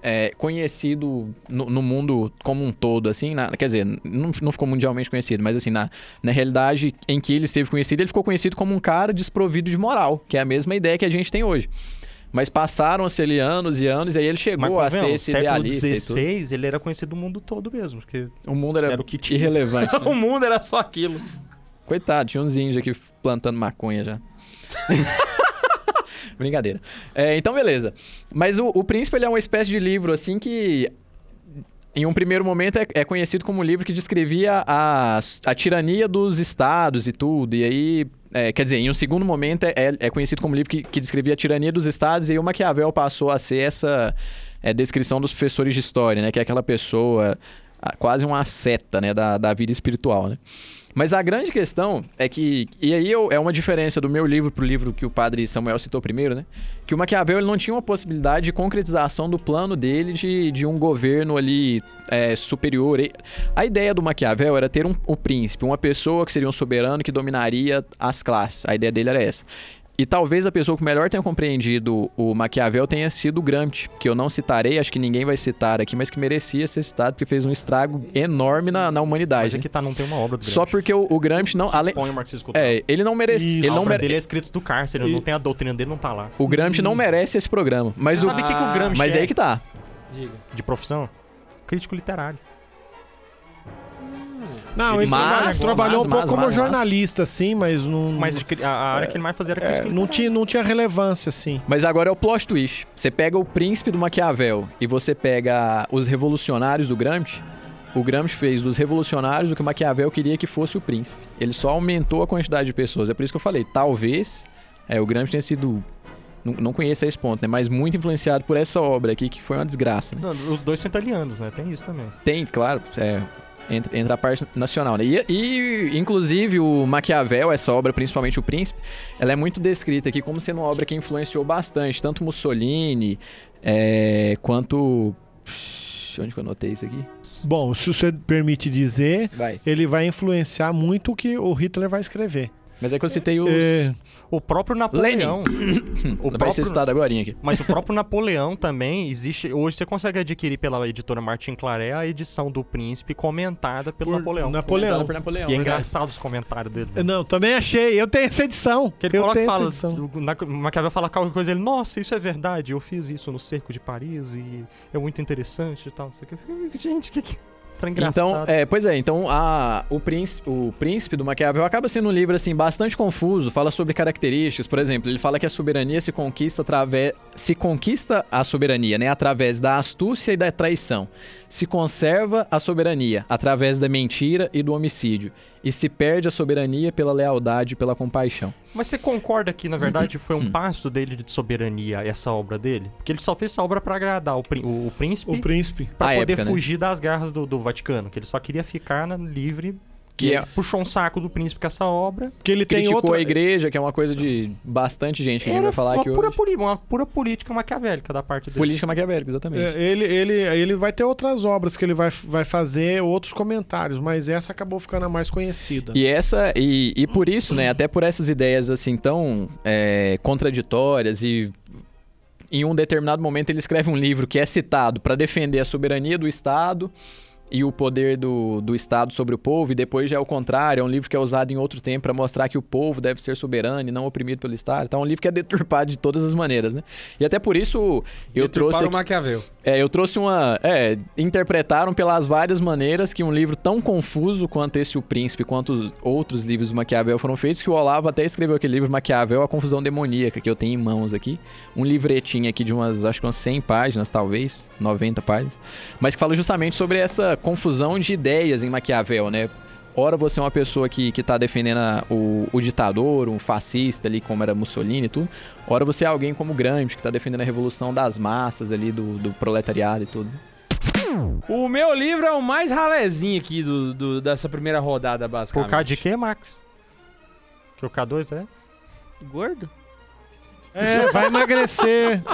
é, conhecido no, no mundo como um todo, assim, na- quer dizer, não, não ficou mundialmente conhecido, mas assim, na, na realidade em que ele esteve conhecido, ele ficou conhecido como um cara desprovido de moral, que é a mesma ideia que a gente tem hoje. Mas passaram-se ali anos e anos, e aí ele chegou a ser esse século idealista tudo. XVI, ele era conhecido no mundo todo mesmo. Porque O mundo era, Era o que tinha. irrelevante. né? o mundo era só aquilo. Coitado, tinha uns índios aqui plantando maconha já. Brincadeira. É, então, beleza. Mas o, o Príncipe ele é uma espécie de livro, assim, que em um primeiro momento é, é conhecido como um livro que descrevia a, a tirania dos estados e tudo. E aí, é, quer dizer, em um segundo momento é, é conhecido como um livro que, que descrevia a tirania dos estados. E aí o Maquiavel passou a ser essa é, descrição dos professores de história, né? Que é aquela pessoa, quase uma seta, né? Da, da vida espiritual, né? Mas a grande questão é que, e aí eu- é uma diferença do meu livro pro livro que o padre Samuel citou primeiro, né? Que o Maquiavel ele não tinha uma possibilidade de concretização do plano dele de, de um governo ali é, superior. A ideia do Maquiavel era ter um, o príncipe, uma pessoa que seria um soberano que dominaria as classes. A ideia dele era essa. E talvez a pessoa que melhor tenha compreendido o Maquiavel tenha sido o Gramsci, que eu não citarei, acho que ninguém vai citar aqui, mas que merecia ser citado porque fez um estrago enorme na, na humanidade. mas né? aqui tá, não tem uma obra do Só Gramsci. porque o, o Gramsci não. Que Além, expõe o marxismo cultural. é, ele não merece. Ele a não obra mere- dele é escrito do cárcere, não tem a doutrina dele, não tá lá. O Gramsci não merece esse programa. Mas Você o. sabe o que, que o Gramsci Mas é aí que tá. Diga. de profissão? Crítico literário. Não, ele Mas- trabalhou mas- um pouco mas- como mas- jornalista, assim, mas não. Mas a, área que ele mais fazia era é, crítica não, tinha, não tinha relevância, assim. Mas agora é o plot twist. Você pega o príncipe do Maquiavel e você pega os revolucionários do Gramsci. O Gramsci fez dos revolucionários o que o Maquiavel queria que fosse o príncipe. Ele só aumentou a quantidade de pessoas. É por isso que eu falei, talvez é, o Gramsci tenha sido. Não, não conheço a esse ponto, né? Mas muito influenciado por essa obra aqui, que foi uma desgraça, né? Não, os dois são italianos, né? Tem isso também. Tem, claro, é, entra, entra a parte nacional, né? E, e, inclusive, o Maquiavel, essa obra, principalmente o Príncipe, ela é muito descrita aqui como sendo uma obra que influenciou bastante, tanto Mussolini, é, quanto... Onde que eu anotei isso aqui? Bom, se você permite dizer, Vai. ele vai influenciar muito o que o Hitler vai escrever. Mas é que eu citei os... É, O próprio Napoleão. o Vai ser próprio, citado agora aqui. mas o próprio Napoleão também existe. Hoje você consegue adquirir pela editora Martin Claret a edição do Príncipe comentada pelo por Napoleão. Napoleão. Por Napoleão, E é engraçado os comentários dele. Não, também achei. Eu tenho essa edição. Que ele eu coloca e tenho fala, essa edição. o Na- Maquiavel fala qualquer coisa, ele, nossa, isso é verdade, eu fiz isso no cerco de Paris e é muito interessante e tal, não sei o que. Gente, que que... Tá engraçado. Então, é, pois é, então a, o, príncipe, o príncipe do Maquiavel acaba sendo um livro assim bastante confuso, fala sobre características, por exemplo, ele fala que a soberania se conquista através se conquista a soberania, né, através da astúcia e da traição. Se conserva a soberania através da mentira e do homicídio, e se perde a soberania pela lealdade e pela compaixão. Mas você concorda que, na verdade, foi um passo dele de soberania, essa obra dele? Porque ele só fez essa obra pra agradar o, o, o príncipe, O príncipe. pra A poder época, né? fugir das garras do, do Vaticano, que ele só queria ficar na- livre. Que é- puxou um saco do príncipe com essa obra. Porque ele tem Criticou outra. a igreja, que é uma coisa de bastante gente que a gente Era vai falar uma aqui pura, hoje. poli- uma pura política maquiavélica da parte dele. Política maquiavélica, exatamente. É, ele, ele, ele vai ter outras obras que ele vai, vai fazer, outros comentários, mas essa acabou ficando a mais conhecida. E essa e, e por isso, né, até por essas ideias assim tão é, contraditórias e em um determinado momento ele escreve um livro que é citado para defender a soberania do Estado e o poder do, do Estado sobre o povo, e depois já é o contrário, é um livro que é usado em outro tempo para mostrar que o povo deve ser soberano e não oprimido pelo Estado. Então é um livro que é deturpado de todas as maneiras, né? E até por isso eu trouxe Para o aqui, Maquiavel. É, eu trouxe uma. É, interpretaram pelas várias maneiras que um livro tão confuso quanto esse O Príncipe, quanto os outros livros do Maquiavel foram feitos, que o Olavo até escreveu aquele livro Maquiavel, A Confusão Demoníaca, que eu tenho em mãos aqui. Um livretinho aqui de umas, acho que umas 100 páginas, talvez, 90 páginas, mas que fala justamente sobre essa confusão de ideias em Maquiavel, né? Ora você é uma pessoa que, que tá defendendo a- o, o ditador, um fascista ali, como era Mussolini e tudo. Ora você é alguém como Gramsci, que tá defendendo a revolução das massas ali, do, do proletariado e tudo. O meu livro é o mais ralezinho aqui do, do- dessa primeira rodada, basicamente. Por causa de quê, Max? Que o K2 é? Gordo? É, vai emagrecer.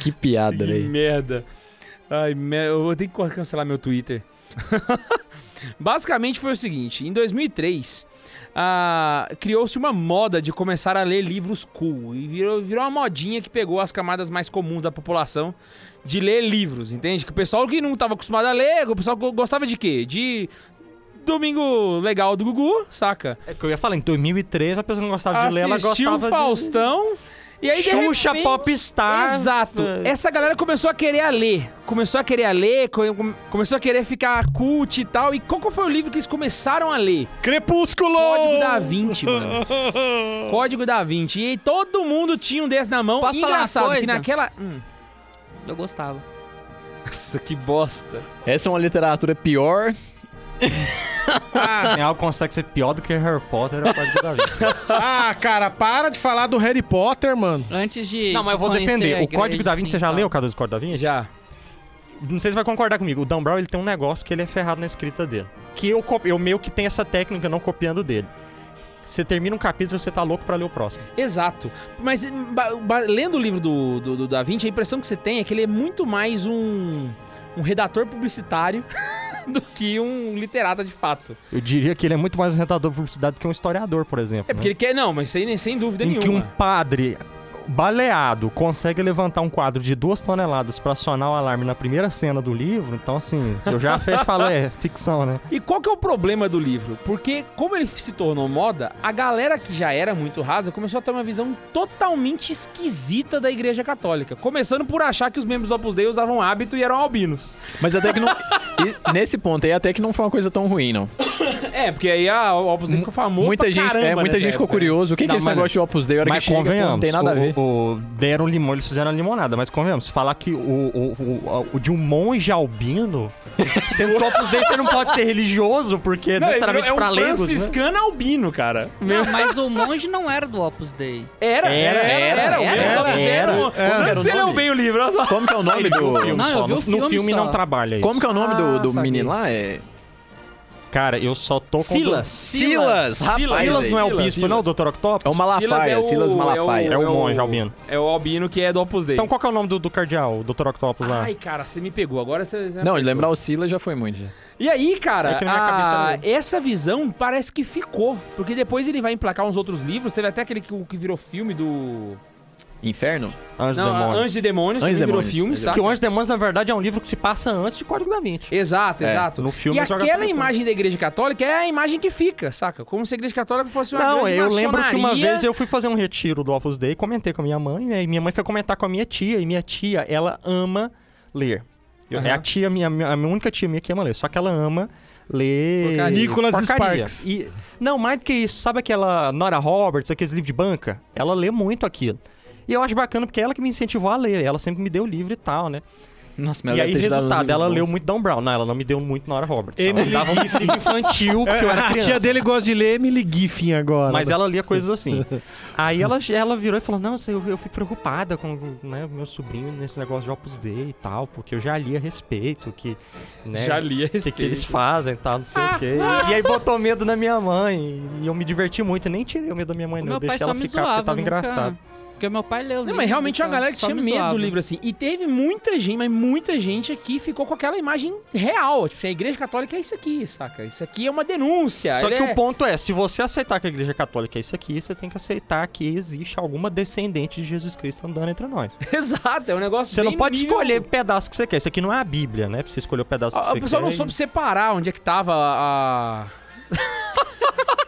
Que piada, Que velho. merda. Ai, me- eu vou ter que cancelar meu Twitter. Basicamente foi o seguinte: em 2003, ah, criou-se uma moda de começar a ler livros cool. E virou, virou uma modinha que pegou as camadas mais comuns da população de ler livros, entende? Que o pessoal que não estava acostumado a ler, o pessoal go- gostava de quê? De Domingo Legal do Gugu, saca? É que eu ia falar, em 2003 a pessoa não gostava de ler, ela gostava o Faustão E aí, Xuxa repente- Popstar. Exato. Essa galera começou a querer a ler. Começou a querer a ler, co- come- começou a querer ficar cult e tal. E qual que foi o livro que eles começaram a ler? Crepúsculo! Código da Vinci, mano. Código da Vinci. E aí todo mundo tinha um desse na mão. Posso E falar uma engraçado que naquela... Hum. Eu gostava. Nossa, que bosta. Essa é uma literatura pior. Tem algo que consegue ser pior do que Harry Potter é o Código da Vinci. Ah, cara, para de falar do Harry Potter, mano. Antes de. Não, mas eu vou defender. a O Código da Vinci, sim, você já tal. leu o Código do Código da Vinci? Já. Não sei se vai concordar comigo. O Dan Brown, ele tem um negócio que ele é ferrado na escrita dele. Que eu, eu meio que tenho essa técnica não copiando dele. Você termina um capítulo, você tá louco pra ler o próximo. Exato. Mas ba- ba- lendo o livro do, do, do Da Vinci, a impressão que você tem é que ele é muito mais um, um redator publicitário do que um literata de fato. Eu diria que ele é muito mais redator de publicidade do que um historiador, por exemplo. É porque né? ele quer. Não, mas nem sem dúvida Em que um nenhuma. padre baleado consegue levantar um quadro de duas toneladas pra acionar o alarme na primeira cena do livro, então assim, eu já fecho e falo, é ficção, né? E qual que é o problema do livro? Porque, como ele se tornou moda, a galera que já era muito rasa começou a ter uma visão totalmente esquisita da Igreja Católica. Começando por achar que os membros do Opus Dei usavam hábito e eram albinos. Mas até que não. e nesse ponto aí, até que não foi uma coisa tão ruim, não. É, porque aí a o Opus Dei ficou famoso muita pra gente, caramba é, muita nessa gente ficou época, né? curioso. O que, que Não, é esse negócio de Opus Dei? A hora Mas que chega, não tem nada a ver. O, o- deram limão, eles fizeram limonada, mas convenhamos, falar que o, o, o- o de um monge albino, sendo Opus Dei você não pode ser religioso, porque Não, necessariamente é um pra leigos, né? franciscano albino, cara. Não, mas o monge não era do Opus Dei. Era, era, era, era. era, era, do Opus Dei era. Você leu bem o livro, olha só. Como que é o nome do. Não, eu vi o no, filme no filme só. não trabalha isso. Como que é o nome do, Ah, menino lá? É. Cara, eu só tô com... Silas. Silas! Rapaz, Silas não é o Silas, bispo, Silas. não, Dr. Octopus? É o Malafaia, Silas Malafaia. É o monge albino. É o albino que é do Opus Dei. Então qual que é o nome do, do cardeal, o Dr. Octopus lá? Ai, cara, você me pegou. Agora você. já Não, pegou. lembrar o Silas já foi muito. já. E aí, cara, É a- essa visão parece que ficou. Porque depois ele vai emplacar uns outros livros. Teve até aquele que, que virou filme do. Inferno? Anjos Não, Demônios. Anjos e Demônios. Anjos virou Demônios, filme, sabe? Porque o Anjos e Demônios, na verdade, é um livro que se passa antes de Código da Vinci. Exato, É, exato. no filme e aquela imagem da Igreja Católica é a imagem que fica, saca? Como se a Igreja Católica fosse uma Não, eu lembro que uma vez eu fui fazer um retiro do Opus Dei, comentei com a minha mãe, né? E minha mãe foi comentar com a minha tia, e minha tia, ela ama ler. Eu- É Aham. a tia, minha, minha- a minha única tia minha que ama ler, só que ela ama ler... Porcaria. Nicholas porcaria. Sparks. E, não, mais do que isso, sabe aquela Nora Roberts, aqueles livros de banca? Ela lê muito aquilo. E eu acho bacana porque é ela que me incentivou a ler, ela sempre me deu livro e tal, né? Nossa, mas e aí, resultado, ela bons. leu muito Dan Brown. Não, ela não me deu muito Nora Roberts. Ela Emily dava muito livro infantil, porque eu era a criança. tia dele gosta de ler Emily Giffin agora. Mas ela lia coisas assim. Aí ela, ela virou e falou: Nossa, eu, eu fico preocupada com né, meu sobrinho nesse negócio de Opus Dei e tal, porque eu já li a respeito, que. Né, Já li a o que, que eles respeito. fazem e tal, não sei o quê. E aí botou medo na minha mãe. E eu me diverti muito. Eu nem tirei o medo da minha mãe, não. Eu deixei ela ficar, zoava. porque tava nunca- engraçado. Porque meu pai leu Não, livro, mas realmente é uma então galera que tinha me medo do zoava. livro, assim. E teve muita gente, mas muita gente aqui ficou com aquela imagem real. Tipo, a Igreja Católica é isso aqui, saca? Isso aqui é uma denúncia. Só que é- o ponto é, se você aceitar que a igreja católica é isso aqui, você tem que aceitar que existe alguma descendente de Jesus Cristo andando entre nós. Exato, é um negócio Você não pode escolher o pedaço que você quer. Isso aqui não é a Bíblia, né? Pra você escolher o pedaço que A, você a pessoa quer. não soube separar onde é que tava a.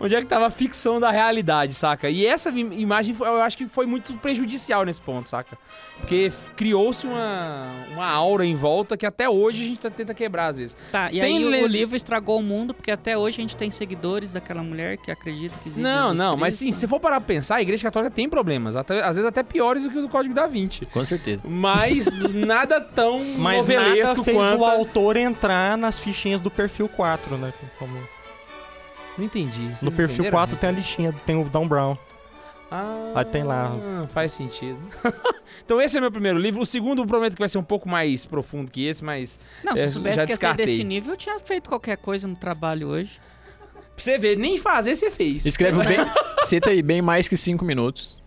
onde é que tava a ficção da realidade, saca? E essa im- imagem foi- eu acho que foi muito prejudicial nesse ponto, saca? Porque criou-se uma, uma aura em volta que até hoje a gente tá- tenta quebrar às vezes. Tá, e Sem aí o- ler- o livro estragou o mundo, porque até hoje a gente tem seguidores daquela mulher que acredita que existe Não, Jesus não, mas sim, se você for parar pra pensar, a Igreja Católica tem problemas, até- às vezes até piores do que o do Código da Vinci. Com certeza. Mas nada tão Mas nada novelesco fez quanto. o autor entrar nas fichinhas do perfil 4, né? Como- Não entendi. vocês No perfil entenderam? 4 tem a listinha, tem o Dan Brown. Ah, Aí tem lá. Faz sentido. então esse é meu primeiro livro. O segundo eu prometo que vai ser um pouco mais profundo que esse, mas Não, É, se eu já soubesse que ia ser desse nível, eu tinha feito qualquer coisa no trabalho hoje. pra você ver, nem fazer você fez. Escreve bem. Cita aí bem mais que cinco minutos.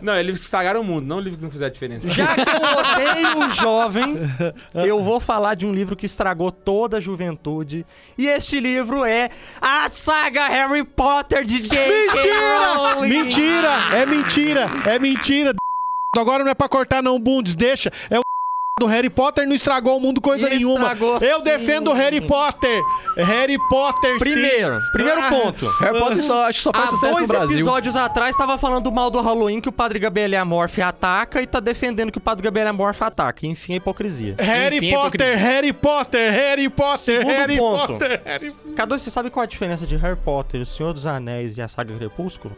Não, é livros que estragaram o mundo, não livros que não fizeram diferença. Já que eu odeio o jovem, eu vou falar de um livro que estragou toda a juventude. E este livro é a saga Harry Potter de J.K. Rowling. Mentira! É mentira! É mentira! Agora não é pra cortar não, Bundes, deixa. É o do Harry Potter não estragou o mundo coisa nenhuma. Estragou Eu sim. defendo Harry Potter. Harry Potter, sim. Primeiro, primeiro Ah. ponto. Harry Potter só, acho que só faz Há sucesso dois no Brasil. episódios atrás tava falando mal do Halloween que o Padre Gabriel Amorf ataca e tá defendendo que o Padre Gabriel Amorf ataca. Enfim, a hipocrisia. Harry Enfim, é Potter, hipocrisia. Harry Potter, Harry Potter, Segundo Harry ponto. Potter. Harry... Cadu, você sabe qual a diferença de Harry Potter, O Senhor dos Anéis e a saga Crepúsculo?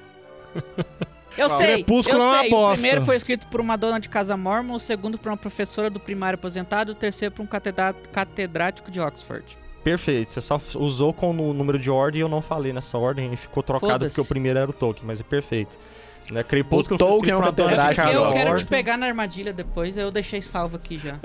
Eu sei, Crepúsculo eu é uma sei. bosta. O primeiro foi escrito por uma dona de casa mormon, o segundo por uma professora do primário aposentado, o terceiro por um catedrático de Oxford. Perfeito, você só usou com o número de ordem e eu não falei nessa ordem e ficou trocado porque o primeiro era o Tolkien, mas é perfeito. Né? Crepúsculo O Tolkien é de catedrático eu quero te morta. pegar na armadilha depois, eu deixei salvo aqui já.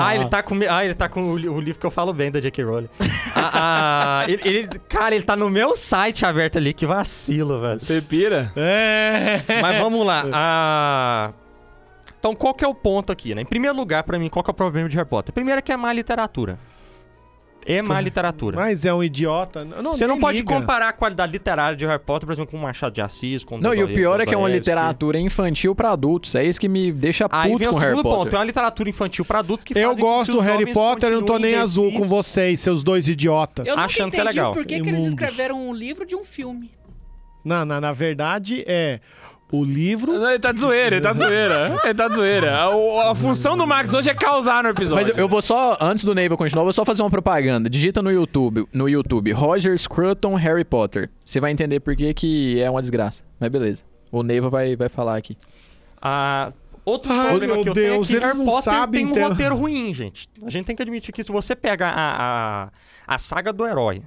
Ah, ele tá com, ah, ele tá com o, o livro que eu falo bem da J.K. Rowling. Ah, ah, ele, ele- cara, ele tá no meu site aberto ali, que vacilo, velho. Você pira? É. Mas vamos lá. ah, Então, qual que é o ponto aqui, né? Em primeiro lugar, pra mim, qual que é o problema de Harry Potter? Primeiro é que é má literatura. É má literatura. Mas é um idiota. Não, Você não pode liga. comparar a qualidade literária de Harry Potter, por exemplo, com o Machado de Assis, com Não, e o pior é que é uma literatura infantil pra adultos. É isso que me deixa Aí puto vem o com Harry segundo ponto. É Potter. uma literatura infantil pra adultos que Eu gosto do Harry Potter, eu não tô nem azul com vocês, seus dois idiotas. Eu Achando que é entendi legal. por que, que eles escreveram um livro de um filme. Não, não, na verdade é o livro. Não, Ele tá de zoeira, ele tá de zoeira. Ele tá de zoeira. A, a função do Max hoje é causar no episódio. Mas eu, eu vou só, antes do Neiva continuar, eu vou só fazer uma propaganda. Digita no YouTube, no YouTube, Roger Scruton Harry Potter. Você vai entender por que, que é uma desgraça. Mas beleza. O Neiva vai, vai falar aqui. Ah, outro Ai, problema meu que eu Deus, tenho é que eles Harry Potter sabem tem um roteiro ruim, gente. A gente tem que admitir que se você pega a, a, a saga do herói,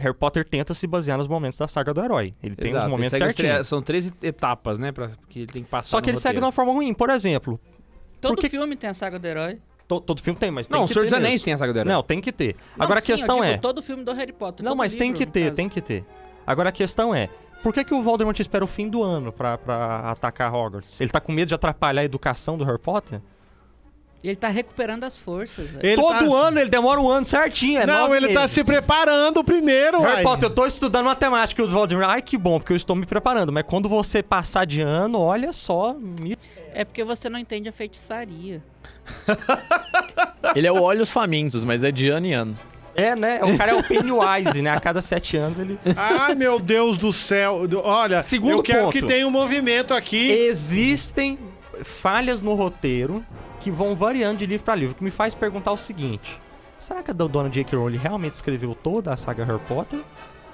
Harry Potter tenta se basear nos momentos da saga do herói. Ele tem Exato, os momentos certinhos. tre- São três etapas, né? Pra, que ele tem que passar Só que no ele segue de roteiro. uma forma ruim. Por exemplo, Todo Por que- filme tem a saga do herói. to- todo filme tem, mas tem Não, o que Senhor ter dos Anéis mesmo. tem a saga do herói. Não, tem que ter. Não, Agora sim, a eu questão digo é... todo filme do Harry Potter. Não, todo mas tem livro, que no ter, caso. tem que ter. Agora a questão é, por que, que o Voldemort espera o fim do ano pra, pra atacar Hogwarts? Ele tá com medo de atrapalhar a educação do Harry Potter? Ele tá recuperando as forças, velho. Todo tá- ano, ele demora um ano certinho, é Não, ele tá meses. se preparando primeiro, Harry. Potter, eu tô estudando matemática e os Voldemort. Ai, que bom, porque eu estou me preparando. Mas quando você passar de ano, olha só. me- É porque você não entende a feitiçaria. Ele é o Olhos Famintos, mas é de ano em ano. É, né? O cara é o Pennywise, né? A cada sete anos ele. Ai, meu Deus do céu. Olha, Segundo eu quero ponto. que tenha um movimento aqui. Existem falhas no roteiro que vão variando de livro pra livro. O que me faz perguntar o seguinte: será que a dona J.K. Rowling realmente escreveu toda a saga Harry Potter?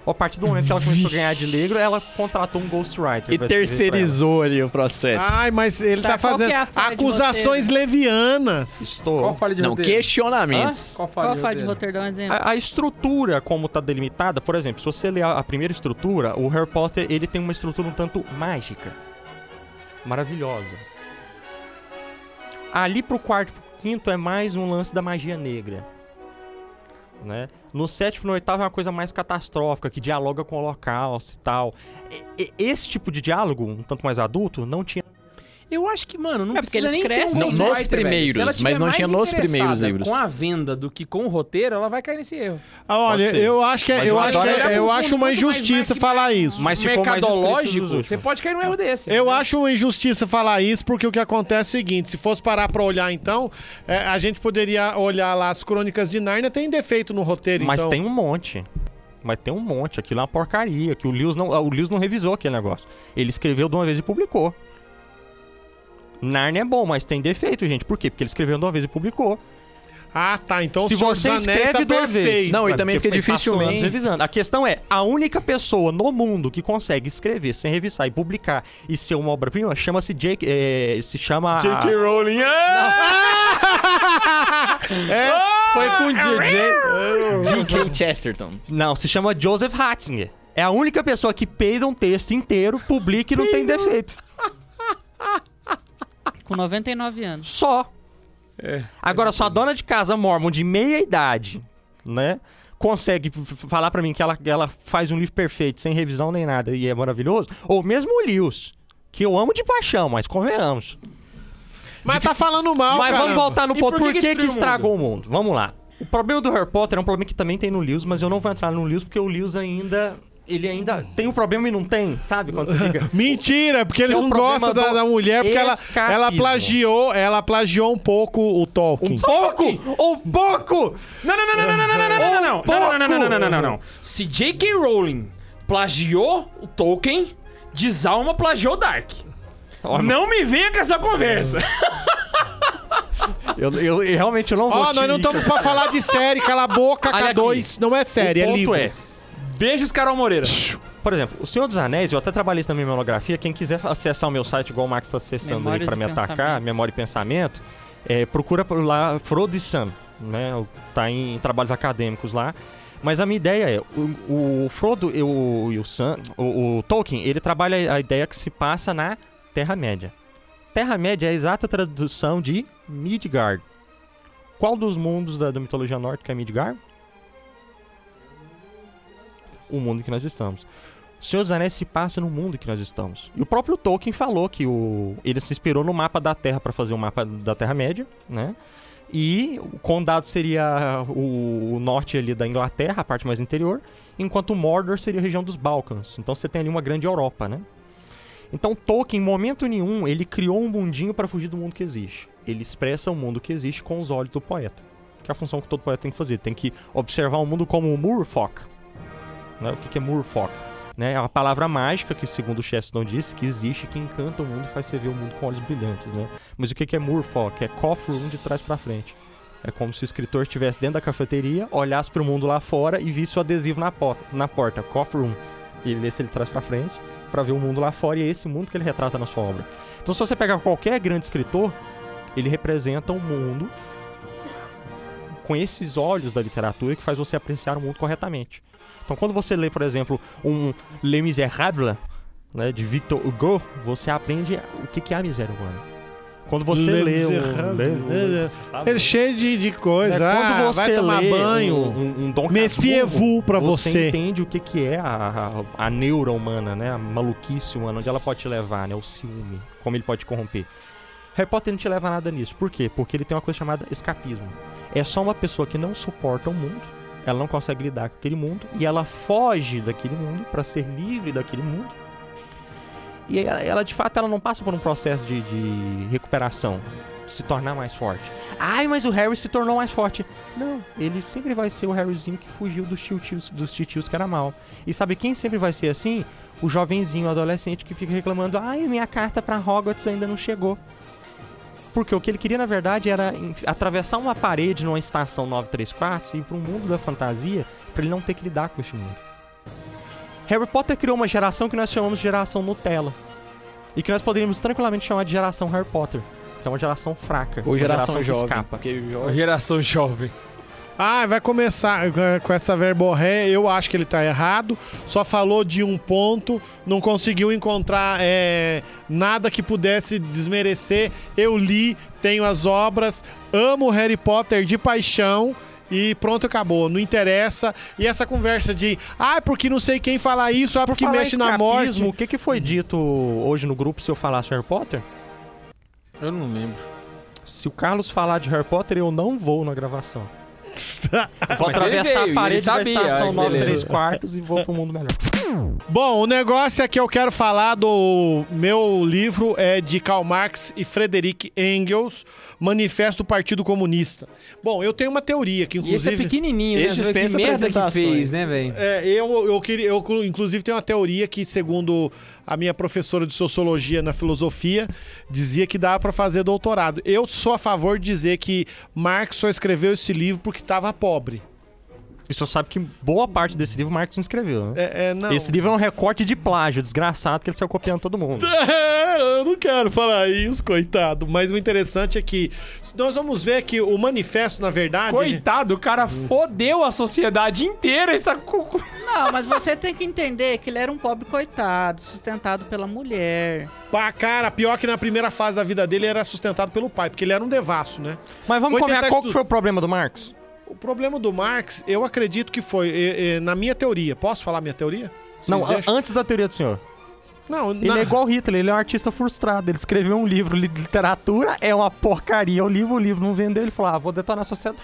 Ou a partir do momento que ela começou a ganhar dinheiro, ela contratou um ghostwriter? E terceirizou ali o processo. Ai, mas ele tá, Tá, qual fazendo é de acusações levianas. Estou. Qual falha de Não, roteiro? questionamentos. Qual Qual falha a de falha de roteiro? roteiro? Dá um exemplo. A, a estrutura, como tá delimitada, por exemplo, se você ler a, a primeira estrutura, o Harry Potter ele tem uma estrutura um tanto mágica. Maravilhosa. Ali pro quarto pro quinto é mais um lance da magia negra. Né? No sétimo e no oitavo é uma coisa mais catastrófica, que dialoga com o holocausto e tal. E- e- esse tipo de diálogo, um tanto mais adulto, não tinha. Eu acho que, mano, não É porque precisa eles nem ter crescem. um Não, nos primeiros, Se ela mas não mais tinha nos primeiros livros. com a venda do que com o roteiro, ela vai cair nesse erro. Ah, Olha, eu acho que é, Mas eu acho, que é- eu acho uma mais injustiça Mac- falar isso. Mas ficou mais escrito nos Mercadológico, você pode cair num erro desse. Eu entendeu? acho uma injustiça falar isso, porque o que acontece é o seguinte: se fosse parar pra olhar, então, é, a gente poderia olhar lá as crônicas de Nárnia, tem defeito no roteiro, Mas então. tem um monte. Mas tem um monte. Aquilo é uma porcaria. Que o Lewis não, o Lewis não revisou aquele negócio. Ele escreveu de uma vez e publicou. Narnia é bom, mas tem defeito, gente. Por quê? Porque ele escreveu de uma vez e publicou. Ah, tá. Então Se o Senhor você dos Anéis escreve tá de uma vez. perfeito. Não, e também porque passou dificilmente- revisando. A questão é, a única pessoa no mundo que consegue escrever sem revisar e publicar e ser uma obra-prima chama-se Jake. é, se chama. J.K. Rowling. Ah! Foi com DJ. G.K. Chesterton. Não, se chama Joseph Ratzinger. É a única pessoa que peida um texto inteiro, publica e não tem defeito. Com 99 anos. Só. É. Agora, sua dona de casa mormon de meia idade, né? Consegue falar pra mim que ela, ela faz um livro perfeito, sem revisão nem nada, e é maravilhoso? Ou mesmo o Lewis, que eu amo de paixão, mas convenhamos. Mas tá falando mal, mas vamos caramba. voltar no ponto. por Por que que, que estragou o mundo? Vamos lá. O problema do Harry Potter é um problema que também tem no Lewis, mas eu não vou entrar no Lewis porque o Lewis ainda ele ainda tem um problema e não tem, sabe? Quando você fica. Mentira, porque ele É o não gosta da, da mulher, porque ela, ela plagiou, ela plagiou um pouco o Tolkien. Um pouco! Um pouco! Não, não, não, não, não, não, não, não, não, não, não, não, não, não, não, não, não, não, não. Se J.K. Rowling plagiou o Tolkien, Desalma plagiou Dark. Não me venha com essa conversa. Eu, eu- eu realmente eu não vou Ó, te nós não estamos pra falar de série, cala a boca, Olha aqui. K2. Não é série, o é livro. é, Beijos, Carol Moreira. por exemplo, O Senhor dos Anéis, eu até trabalhei isso na minha monografia, quem quiser acessar o meu site, igual o Max está acessando Memórias aí pra e me atacar. Memória e Pensamento, é, procura por lá Frodo e Sam, né? Tá em, trabalhos acadêmicos lá. Mas a minha ideia é, o, o Frodo e o, e o Sam, o, o Tolkien, ele trabalha a ideia que se passa na Terra-média. Terra-média é a exata tradução de Midgard. Qual dos mundos da, da mitologia nórdica é Midgard? O mundo em que nós estamos. O Senhor dos Anéis se passa no mundo em que nós estamos. E o próprio Tolkien falou que o, ele se inspirou no mapa da Terra para fazer o mapa da Terra-média, né? E o condado seria o, o norte ali da Inglaterra, a parte mais interior, enquanto o Mordor seria a região dos Balcãs. Então você tem ali uma grande Europa, né? Então Tolkien, em momento nenhum, ele criou um mundinho para fugir do mundo que existe. Ele expressa o mundo que existe com os olhos do poeta. Que é a função que todo poeta tem que fazer. Tem que observar o mundo como o Murfolk. Né? O que é Murfolk? Né? É uma palavra mágica que, segundo o Chesterton disse, que existe, que encanta o mundo e faz você ver o mundo com olhos brilhantes. Né? Mas o que é Murfolk? É Coffroom de trás para frente. É como se o escritor estivesse dentro da cafeteria, olhasse para o mundo lá fora e visse o adesivo na, po na porta, Coffroom. E ele lesse ele traz para frente para ver o mundo lá fora e é esse mundo que ele retrata na sua obra. Então, se você pegar qualquer grande escritor, ele representa um mundo com esses olhos da literatura que faz você apreciar o mundo corretamente. Então, quando você lê, por exemplo, um Les Miserables, né, de Victor Hugo, você aprende o que que é a miséria humana. Quando você lê um... Miserables. lê um- Ele é cheio de, de coisa. né, Ah, Quando vai você tomar lê banho. um, um, um pra você. entende o que, que é a, a, a neura humana, né? A maluquice humana, onde ela pode te levar, né? O ciúme, como ele pode te corromper. Harry Potter não te leva a nada nisso. Por quê? Porque ele tem uma coisa chamada escapismo. É só uma pessoa que não suporta o mundo, ela não consegue lidar com aquele mundo, e ela foge daquele mundo para ser livre daquele mundo. E ela, ela, de fato, ela não passa por um processo de, de recuperação, de se tornar mais forte. Ai, mas o Harry se tornou mais forte. Não, ele sempre vai ser o Harryzinho que fugiu dos titios, dos que era mal. E sabe quem sempre vai ser assim? O jovenzinho, o adolescente que fica reclamando: ai, minha carta pra Hogwarts ainda não chegou. Porque o que ele queria, na verdade, era atravessar uma parede numa estação 934 e ir para um mundo da fantasia para ele não ter que lidar com esse mundo. Harry Potter criou uma geração que nós chamamos de geração Nutella. E que nós poderíamos tranquilamente chamar de geração Harry Potter. Que é uma geração fraca. Ou geração que jovem. escapa. Porque jovem. Geração jovem. Ah, vai começar com- essa verborré. Eu acho que ele tá errado. Só falou de um ponto, não conseguiu encontrar é, nada que pudesse desmerecer. Eu li, tenho as obras, amo Harry Potter de paixão. E pronto, acabou. Não interessa. E essa conversa de, ah, porque não sei quem fala isso, ah, Por porque falar em mexe na morte. O que, que foi dito hoje no grupo se eu falasse Harry Potter? Eu não lembro. Se o Carlos falar de Harry Potter, eu não vou na gravação. Vou Mas ele atravessar veio, a ele parede da sabia, estação ai, 9 beleza. 3 quartos e vou pro mundo melhor. Bom, o negócio é que eu quero falar do meu livro é de Karl Marx e Frederick Engels, Manifesto do Partido Comunista. Bom, eu tenho uma teoria que E esse é pequenininho, Esse né? Você vê que dispensa merda que apresentações. fez, né, velho? É, eu, eu queria, eu inclusive tenho uma teoria que, segundo a minha professora de sociologia na filosofia, dizia que dava pra fazer doutorado. Eu sou a favor de dizer que Marx só escreveu esse livro porque estava pobre. E só sabe que boa parte desse livro Marx não escreveu, né? É, é, não. Esse livro é um recorte de plágio, desgraçado, que ele saiu copiando todo mundo. É, eu não quero falar isso, coitado. Mas o interessante é que nós vamos ver que o manifesto, na verdade. Coitado, o cara fodeu a sociedade inteira. Essa... cu- Não, mas você tem que entender que ele era um pobre coitado, sustentado pela mulher. Pá, cara, pior que na primeira fase da vida dele era sustentado pelo pai, porque ele era um devasso, né? Mas vamos conversar tentar qual que estu- foi o problema do Marx? O problema do Marx, eu acredito que foi, eh, eh, na minha teoria. Posso falar minha teoria? Vocês Não, acham? antes da teoria do senhor. Não, Ele na- é igual Hitler, ele é um artista frustrado. Ele escreveu um livro, li- literatura é uma porcaria. O livro, o livro não vendeu, ele falou, ah, vou detonar a sociedade.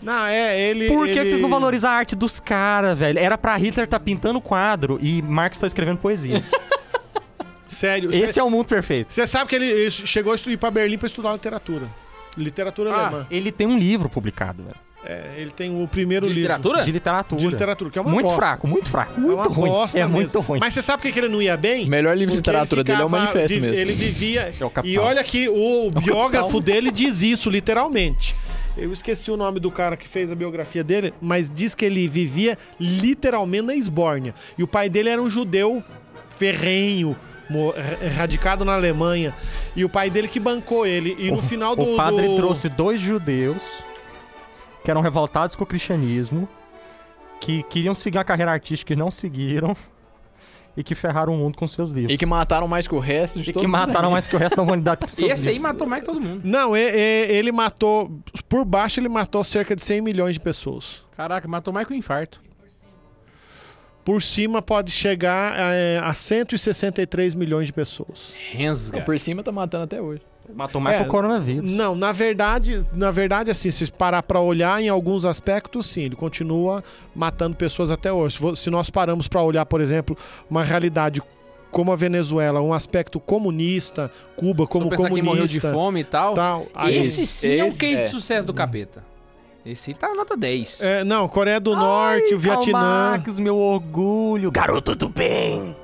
Não, é, ele. Por que, ele... que vocês não valorizam a arte dos caras, velho? Era pra Hitler tá pintando quadro e Marx tá escrevendo poesia. Sério. Esse é o mundo perfeito. Você sabe que ele ele chegou a ir pra Berlim pra estudar literatura. Literatura Ah. alemã. Ele tem um livro publicado, velho. É, ele tem o primeiro De livro. literatura? De literatura. De literatura, que é uma muito bosta. fraco, muito fraco. É Muito ruim. bosta É mesmo. muito ruim. Mas você sabe por que ele não ia bem? O melhor livro de literatura dele é o ficava- Manifesto mesmo. Ele vivia. É e olha que o biógrafo Capital. dele diz isso, literalmente. Eu esqueci o nome do cara que fez a biografia dele, mas diz que ele vivia literalmente na Esbórnia. E o pai dele era um judeu ferrenho, radicado na Alemanha. E o pai dele que bancou ele. E no final do. O padre do- trouxe dois judeus que eram revoltados com o cristianismo, que queriam seguir a carreira artística e não seguiram, e que ferraram o mundo com seus livros. E que mataram mais que o resto de E todo que mundo. mataram mais que o resto da humanidade com seus Esse aí livros. matou mais que todo mundo. Não, é- ele matou. Por baixo, ele matou cerca de 100 milhões de pessoas. Caraca, matou mais que o infarto. Por cima, pode chegar é, a 163 milhões de pessoas. Rensga. Por cima tá matando até hoje. Matou mais É, que o coronavírus. Não, na verdade, na verdade, assim, se parar pra olhar em alguns aspectos, sim, ele continua matando pessoas até hoje. Se nós paramos pra olhar, por exemplo, uma realidade como a Venezuela, um aspecto comunista, Cuba como comunista, quem morreu de fome e tal. tal. Aí- Esse sim é um esse- case é. de sucesso do capeta. Esse aí tá nota 10. É, não, Coreia do Norte, o Vietnã. Marx, meu orgulho, garoto do bem.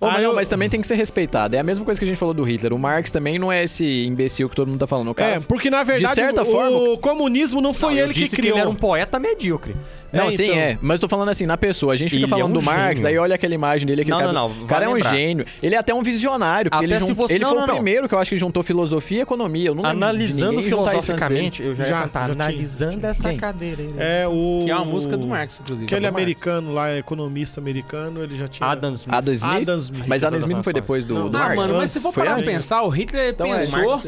Ô, Ah, mas, não, eu- mas também tem que ser respeitado. É a mesma coisa que a gente falou do Hitler. O Marx também não é esse imbecil que todo mundo tá falando. O cara, É, porque na verdade certa o, forma- o comunismo não foi Não, eu ele que criou. ele era um poeta medíocre. Não, É, sim, então. é. Mas eu tô falando assim, na pessoa. A gente fica Ele é falando um do Marx, gênio. aí olha aquela imagem dele. Aquele Não, cara, não, não, O cara é um lembrar. gênio. Ele é até um visionário, porque Até ele, jun- você- ele não, foi não, o não. primeiro que eu acho que juntou filosofia e economia. Eu não Analisando filosoficamente, eu já, Já, ia cantar. já analisando tinha. essa Quem? cadeira aí. É o Que é uma música do Marx, inclusive. Aquele Marx? americano lá, economista americano, ele já tinha Adam Smith. Adam Smith? Adam Smith. Mas Adam Smith não foi depois do, Não. do Marx? mano, mas se for parar pra pensar, o Hitler Então é, pensou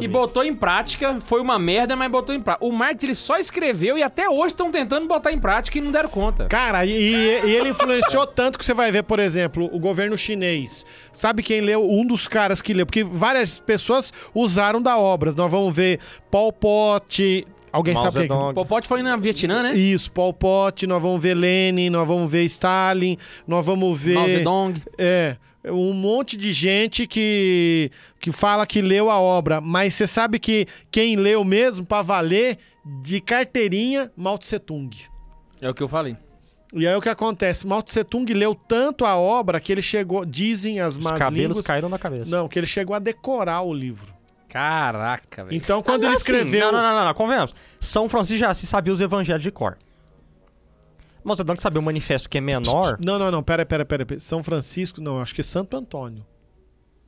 e botou em prática, foi uma merda, mas botou em prática. O Marx, ele só escreveu e até hoje estão tentando botar em prática e não deram conta. Cara, e, e ele influenciou tanto que você vai ver, por exemplo, o governo chinês. Sabe quem leu? Um dos caras que leu, porque várias pessoas usaram da obra. Nós vamos ver Pol Pot. Alguém Mao sabe quem? Zedong. O Popote foi na Vietnã, né? Isso, Pol Pot, nós vamos ver Lenin, nós vamos ver Stalin, nós vamos ver. Mao Zedong. É, um monte de gente que, que fala que leu a obra, mas você sabe que quem leu mesmo, pra valer, de carteirinha, Mao Tse Tung. É o que eu falei. E aí o que acontece? Mao Tse Tung leu tanto a obra que ele chegou, dizem as Os más cabelos línguas, caíram na cabeça. não, que ele chegou a decorar o livro. Caraca, velho. Então quando Ah, ele assim, escreveu, Não, não, não, não, não, convenhamos. São Francisco de Assis sabia os evangelhos de cor. Mas você não que saber o manifesto que é menor não, não, não, pera, pera, pera, pera. São Francisco, não, acho que é Santo Antônio.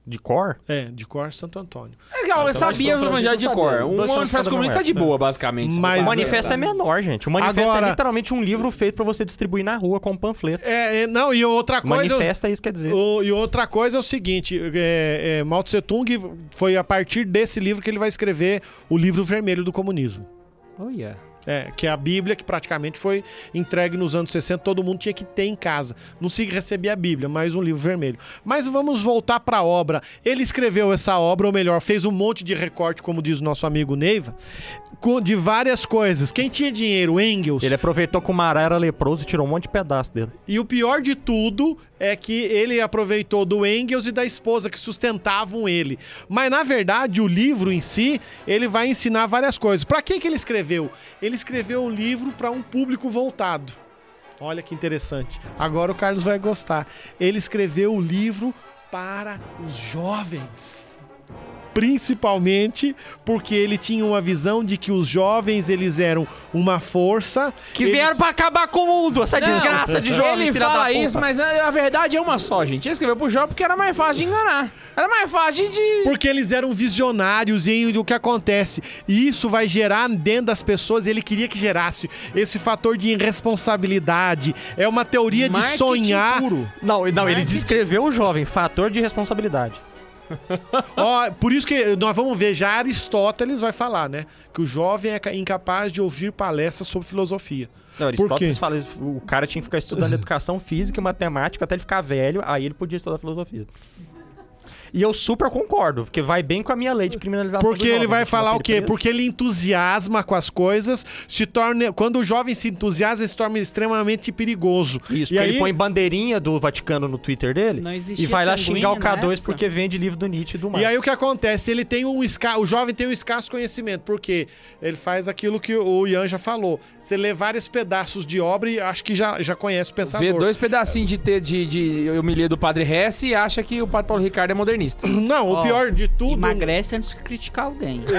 De cor? É, de cor Santo Antônio. É legal, eu sabia o evangelho de cor. Um manifesto comunista da de boa, basicamente. Mas- O é, manifesto é menor, gente. O manifesto Agora- é literalmente um livro feito pra você distribuir na rua com um panfleto. É, é, não, e outra coisa... Manifesto é isso que quer dizer. O- e outra coisa é o seguinte, é, é, Mao Tse Tung foi a partir desse livro que ele vai escrever o livro vermelho do comunismo. Olha. É, que é a Bíblia que praticamente foi entregue nos anos 60, todo mundo tinha que ter em casa. Não se recebia a Bíblia, mas um livro vermelho. Mas vamos voltar para a obra. Ele escreveu essa obra, ou melhor, fez um monte de recorte, como diz o nosso amigo Neiva, de várias coisas. Quem tinha dinheiro? Engels. Ele aproveitou que o Mará era leproso e tirou um monte de pedaço dele. E o pior de tudo é que ele aproveitou do Engels e da esposa que sustentavam ele. Mas na verdade, o livro em si, ele vai ensinar várias coisas. Para que que ele escreveu? Ele escreveu o livro para um público voltado. Olha que interessante. Agora o Carlos vai gostar. Ele escreveu o livro para os jovens. Principalmente porque ele tinha uma visão de que os jovens eles eram uma força Que eles- vieram pra acabar com o mundo, essa desgraça de jovem, Ele fala isso, mas a, verdade é uma só, gente. Ele escreveu pro jovem porque era mais fácil de enganar. Era mais fácil de... Porque eles eram visionários em o que acontece. E isso vai gerar dentro das pessoas, ele queria que gerasse esse fator de irresponsabilidade. É uma teoria de Marketing sonhar. puro. Não, não, ele Marketing. descreveu o jovem, fator de responsabilidade. Ó, por isso que nós vamos ver, já Aristóteles vai falar, né? Que o jovem é ca- incapaz de ouvir palestras sobre filosofia. Não, Aristóteles fala o cara tinha que ficar estudando educação física e matemática até ele ficar velho, aí ele podia estudar filosofia. E eu super concordo, porque vai bem com a minha lei de criminalização Porque do ele jovem, vai falar o quê? preso. Porque ele entusiasma com as coisas, se torna. Quando o jovem se entusiasma, ele se torna extremamente perigoso. Isso, e porque aí, ele põe bandeirinha do Vaticano no Twitter dele e vai lá xingar o na K2 época? porque vende livro do Nietzsche e do Marx. E aí o que acontece? Ele tem um esca... O jovem tem um escasso conhecimento, porque ele faz aquilo que o Ian já falou. Você lê vários pedaços de obra e acho que já, já conhece o pensador. Vê dois pedacinhos de, te- de, de homilia do Padre Hess e acha que o Padre Paulo Ricardo é modernista. Não, o pior de tudo. Emagrece antes de criticar alguém.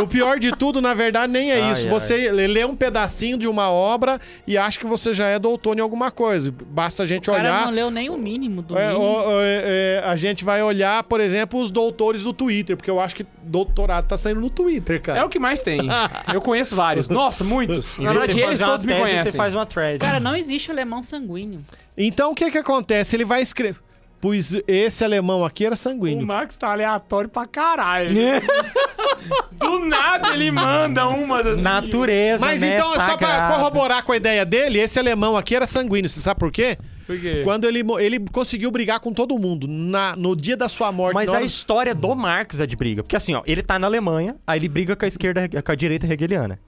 O pior de tudo, na verdade, nem é Ai, isso. ai. Você lê um pedacinho de uma obra e acha que você já é doutor em alguma coisa. Basta a gente O cara olhar. não leu nem o mínimo do É, mínimo. ó, ó, é, é, a gente vai olhar, por exemplo, os doutores do Twitter, porque eu acho que doutorado tá saindo no Twitter, cara. É o que mais tem. Eu conheço vários. Nossa, muitos. Na verdade, você eles todos me tese, conhecem. Você faz uma thread. Cara, não existe alemão sanguíneo. Então o que que acontece? Ele vai escrever. Pois esse alemão aqui era O sanguíneo. Max tá aleatório pra caralho. Do nada ele manda umas assim. Natureza, Mas né? então, só pra corroborar com a ideia dele, esse alemão aqui era sanguíneo. Você sabe por quê? Por quê? Quando ele, ele conseguiu brigar com todo mundo. Na, no dia da sua morte. Mas a hora- história do Marx é de briga. Porque assim, ó, ele tá na Alemanha, aí ele briga com a esquerda, com a direita hegeliana.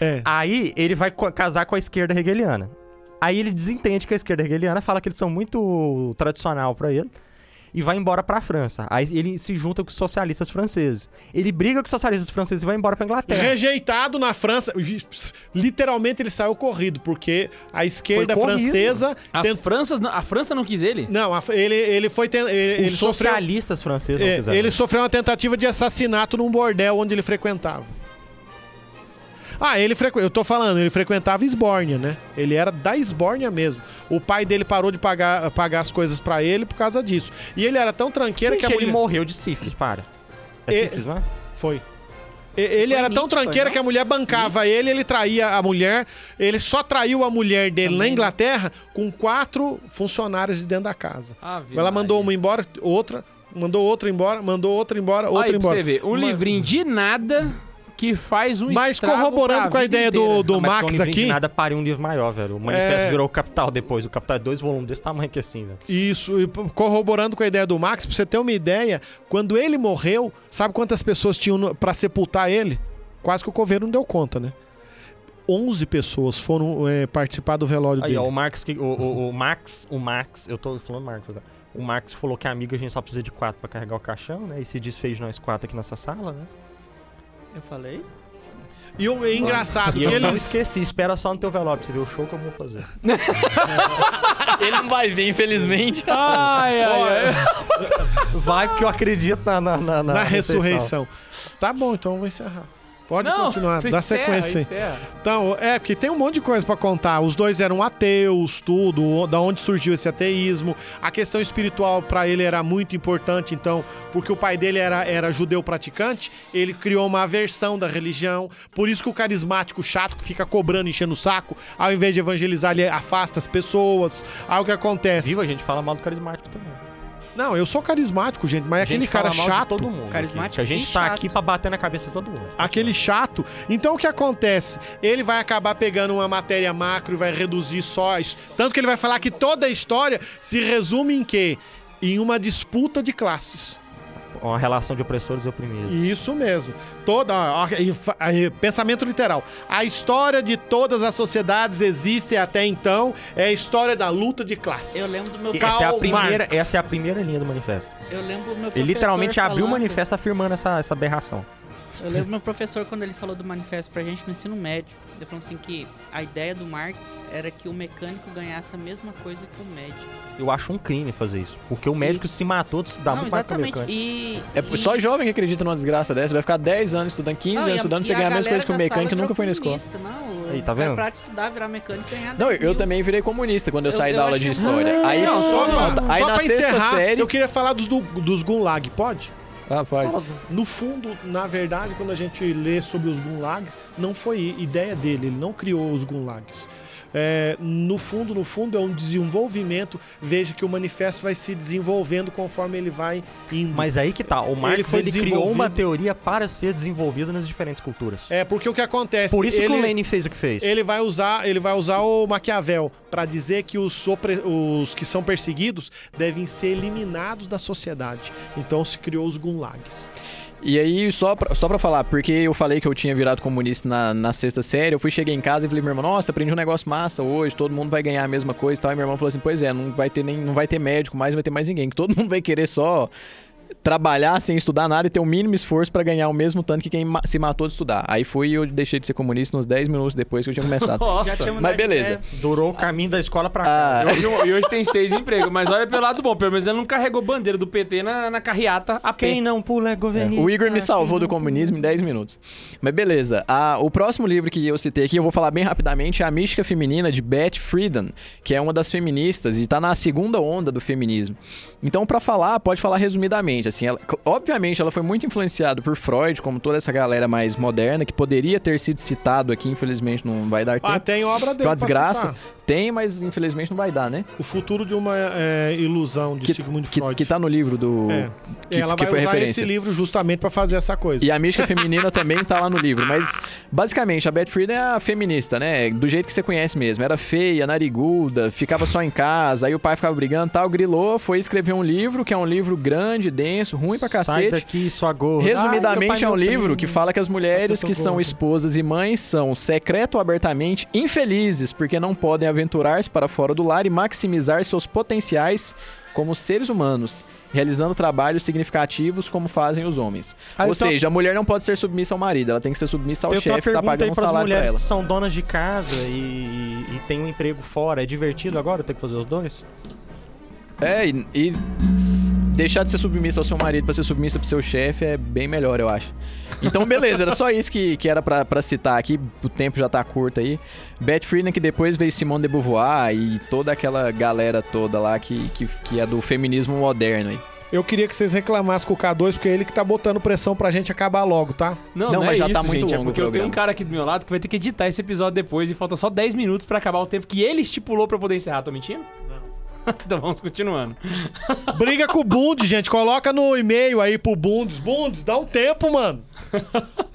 É. Aí ele vai casar com a esquerda hegeliana. Aí ele desentende com a esquerda hegeliana, fala que eles são muito tradicional pra ele. E vai embora pra França. Aí ele se junta com os socialistas franceses. Ele briga com os socialistas franceses e vai embora pra Inglaterra. Rejeitado na França. Literalmente ele saiu corrido, porque a esquerda francesa. As tent- Franças, a França não quis ele? Não, a- ele, ele foi. ten- Ele, Os ele sofreu, socialistas franceses não é, quiseram. ele sofreu uma tentativa de assassinato num bordel onde ele frequentava. Ah, ele frequ... eu tô falando, ele frequentava Esbórnia, né? Ele era da Esbórnia mesmo. O pai dele parou de pagar, pagar as coisas pra ele por causa disso. E ele era tão tranqueiro Gente, que a ele mulher... morreu de sífilis, para. É E- sífilis, não é? Foi. Ele era tão Nietzsche, foi, tranqueiro que a mulher bancava ele, ele traía a mulher. Ele só traiu a mulher dele na Inglaterra com quatro funcionários de dentro da casa. Ave Ela mandou uma embora, outra, mandou outra embora, mandou outra embora, outra Aí, pra embora. você ver, um Uma- livrinho de nada que faz um Mas corroborando com a ideia do, inteira. do Ah, mas Max de aqui. nada pariu um livro maior, velho. O manifesto É. virou o Capital depois. O Capital é dois volumes desse tamanho que assim, velho. Isso, e corroborando com a ideia do Max, pra você ter uma ideia, quando ele morreu, sabe quantas pessoas tinham pra sepultar ele? Quase que o coveiro não deu conta, né? 11 pessoas foram é, participar do velório Aí, dele. ó, o que- o, o, o Max, o Max, eu tô falando Marx agora. O Marx falou que amigo a gente só precisa de quatro pra carregar o caixão, né? E se desfez de nós quatro aqui nessa sala, né? Eu falei? E o é engraçado E que eu não eles. esqueci, espera só no teu velório pra você ver o show que eu vou fazer. Ele não vai vir, infelizmente. Ai, ai, ai. Vai, porque eu acredito na, na, na, Na ressurreição. Tá bom, então eu vou encerrar. Pode Não, continuar, dá encerra, sequência aí. encerra. Então, é, porque tem um monte de coisa pra contar. Os dois eram ateus, tudo, da onde surgiu esse ateísmo. A questão espiritual pra ele era muito importante, então, porque o pai dele era, era judeu praticante, ele criou uma aversão da religião. Por isso que o carismático chato que fica cobrando, enchendo o saco, ao invés de evangelizar, ele afasta as pessoas. Aí o que acontece? Viva, a gente fala mal do carismático também. Não, eu sou carismático, gente, mas A aquele gente cara fala mal de chato. todo mundo. Carismático aqui, que a gente e tá chato. aqui pra bater na cabeça de todo mundo. aquele chato. Então o que acontece? Ele vai acabar pegando uma matéria macro e vai reduzir só isso. Tanto que ele vai falar que toda a história se resume em quê? Em uma disputa de classes. Uma relação de opressores e oprimidos. Isso mesmo. Toda. e fa- aí, pensamento literal. A história de todas as sociedades existe até então. É a história da luta de classes. Eu lembro do meu Essa é, a primeira, Marx. essa é a primeira linha do manifesto. Eu lembro do meu Ele literalmente abriu o falando- manifesto afirmando essa, essa aberração. Eu lembro do meu professor quando ele falou do manifesto pra gente no ensino médio. Ele falou assim que a ideia do Marx era que o mecânico ganhasse a mesma coisa que o médico. Eu acho um crime fazer isso. Porque o médico se matou de se dar Não, muito mais que o exatamente. mecânico. E, É e- só jovem que acredita numa desgraça dessa. Vai ficar 10 anos estudando, 15 Não, e anos estudando, você e a ganhar a mesma coisa que o mecânico nunca foi na escola. comunista, Não, Aí, tá vendo? pra estudar, virar mecânico e ganhar Não, 10 eu mil. também virei comunista quando eu Eu- saí eu da aula de história. Aí, Não, só pra, aí só na pra sexta encerrar, série. eu queria falar dos, do- dos Gulag, pode? Ah, pode. No fundo, na verdade, quando a gente lê sobre os gulags, não foi ideia dele, ele não criou os gulags. É, no fundo, no fundo, é um desenvolvimento. Veja que o manifesto vai se desenvolvendo conforme ele vai indo. Mas aí que tá, o Marx foi ele, criou uma teoria para ser desenvolvida nas diferentes culturas. É, porque o que acontece... Por isso que ele, o Lenin fez o que fez. Ele vai usar, ele vai usar o Maquiavel para dizer que os, sopre- os que são perseguidos devem ser eliminados da sociedade. Então se criou os gulags. E aí, só pra, só pra falar, porque eu falei que eu tinha virado comunista na, na sexta série, eu fui, cheguei em casa e falei, meu irmão, nossa, aprendi um negócio massa hoje, todo mundo vai ganhar a mesma coisa e tal. E meu irmão falou assim, pois é, não vai ter, nem, não vai ter médico mais, não vai ter mais ninguém, que todo mundo vai querer só trabalhar sem estudar nada e ter o mínimo esforço pra ganhar o mesmo tanto que quem ma- se matou de estudar. Aí fui e eu deixei de ser comunista uns 10 minutos depois que eu tinha começado. Nossa. tinha Mas beleza. ideia. Durou o caminho da escola pra Ah, cá. E hoje, e hoje tem seis empregos, mas olha pelo lado bom, pelo menos ele não carregou bandeira do PT na, na carreata a. Quem não pula é governista. O Igor me salvou do comunismo em 10 minutos. Mas beleza. Ah, o próximo livro que eu citei aqui, eu vou falar bem rapidamente, é A Mística Feminina, de Beth Friedan, que é uma das feministas e tá na segunda onda do feminismo. Então, pra falar, pode falar resumidamente. Assim, ela- obviamente, ela foi muito influenciada por Freud, como toda essa galera mais moderna, que poderia ter sido citado aqui, infelizmente não vai dar tempo. Ah, tem obra dele. Uma pra desgraça. Tem, mas infelizmente não vai dar, né? O futuro de uma é, ilusão de Que, Sigmund que, Freud. que tá no livro do. É. que- Ela que vai foi usar referência. esse livro justamente pra fazer essa coisa. E a mística feminina também tá lá no livro. Mas, basicamente, a Beth Friedan é a feminista, né? Do jeito que você conhece mesmo. Era feia, nariguda, ficava só em casa, aí o pai ficava brigando tal. Grilou, foi escrever um livro, que é um livro grande, denso, ruim pra Sai cacete. daqui, sua gorda. Ai, Resumidamente, pai, é um livro primo. que fala que as mulheres que são esposas e mães são, secreto ou abertamente, infelizes porque não podem aventurar-se para fora do lar e maximizar seus potenciais como seres humanos, realizando trabalhos significativos como fazem os homens. Ah, ou então- seja, a mulher não pode ser submissa ao marido, ela tem que ser submissa ao chefe que tá pagando um salário pra mulheres ela. que são donas de casa e, e tem um emprego fora. É divertido agora ter que fazer os dois? É, e, e deixar de ser submissa ao seu marido pra ser submissa pro seu chefe é bem melhor, eu acho. Então, beleza, era só isso que, que era pra, pra citar aqui, o tempo já tá curto aí. Beth Friedan, que depois veio Simone de Beauvoir e toda aquela galera toda lá que, que, que é do feminismo moderno aí. Eu queria que vocês reclamassem com o K2, porque é ele que tá botando pressão pra gente acabar logo, tá? Não, Não, não, mas é já isso, tá muito gente, longo é porque o eu tenho um cara aqui do meu lado que vai ter que editar esse episódio depois e falta só 10 minutos pra acabar o tempo que ele estipulou pra eu poder encerrar. Tô mentindo? Então vamos continuando. Briga com o Bundes, gente. Coloca no e-mail aí pro Bundes. Bundes, dá um tempo, mano.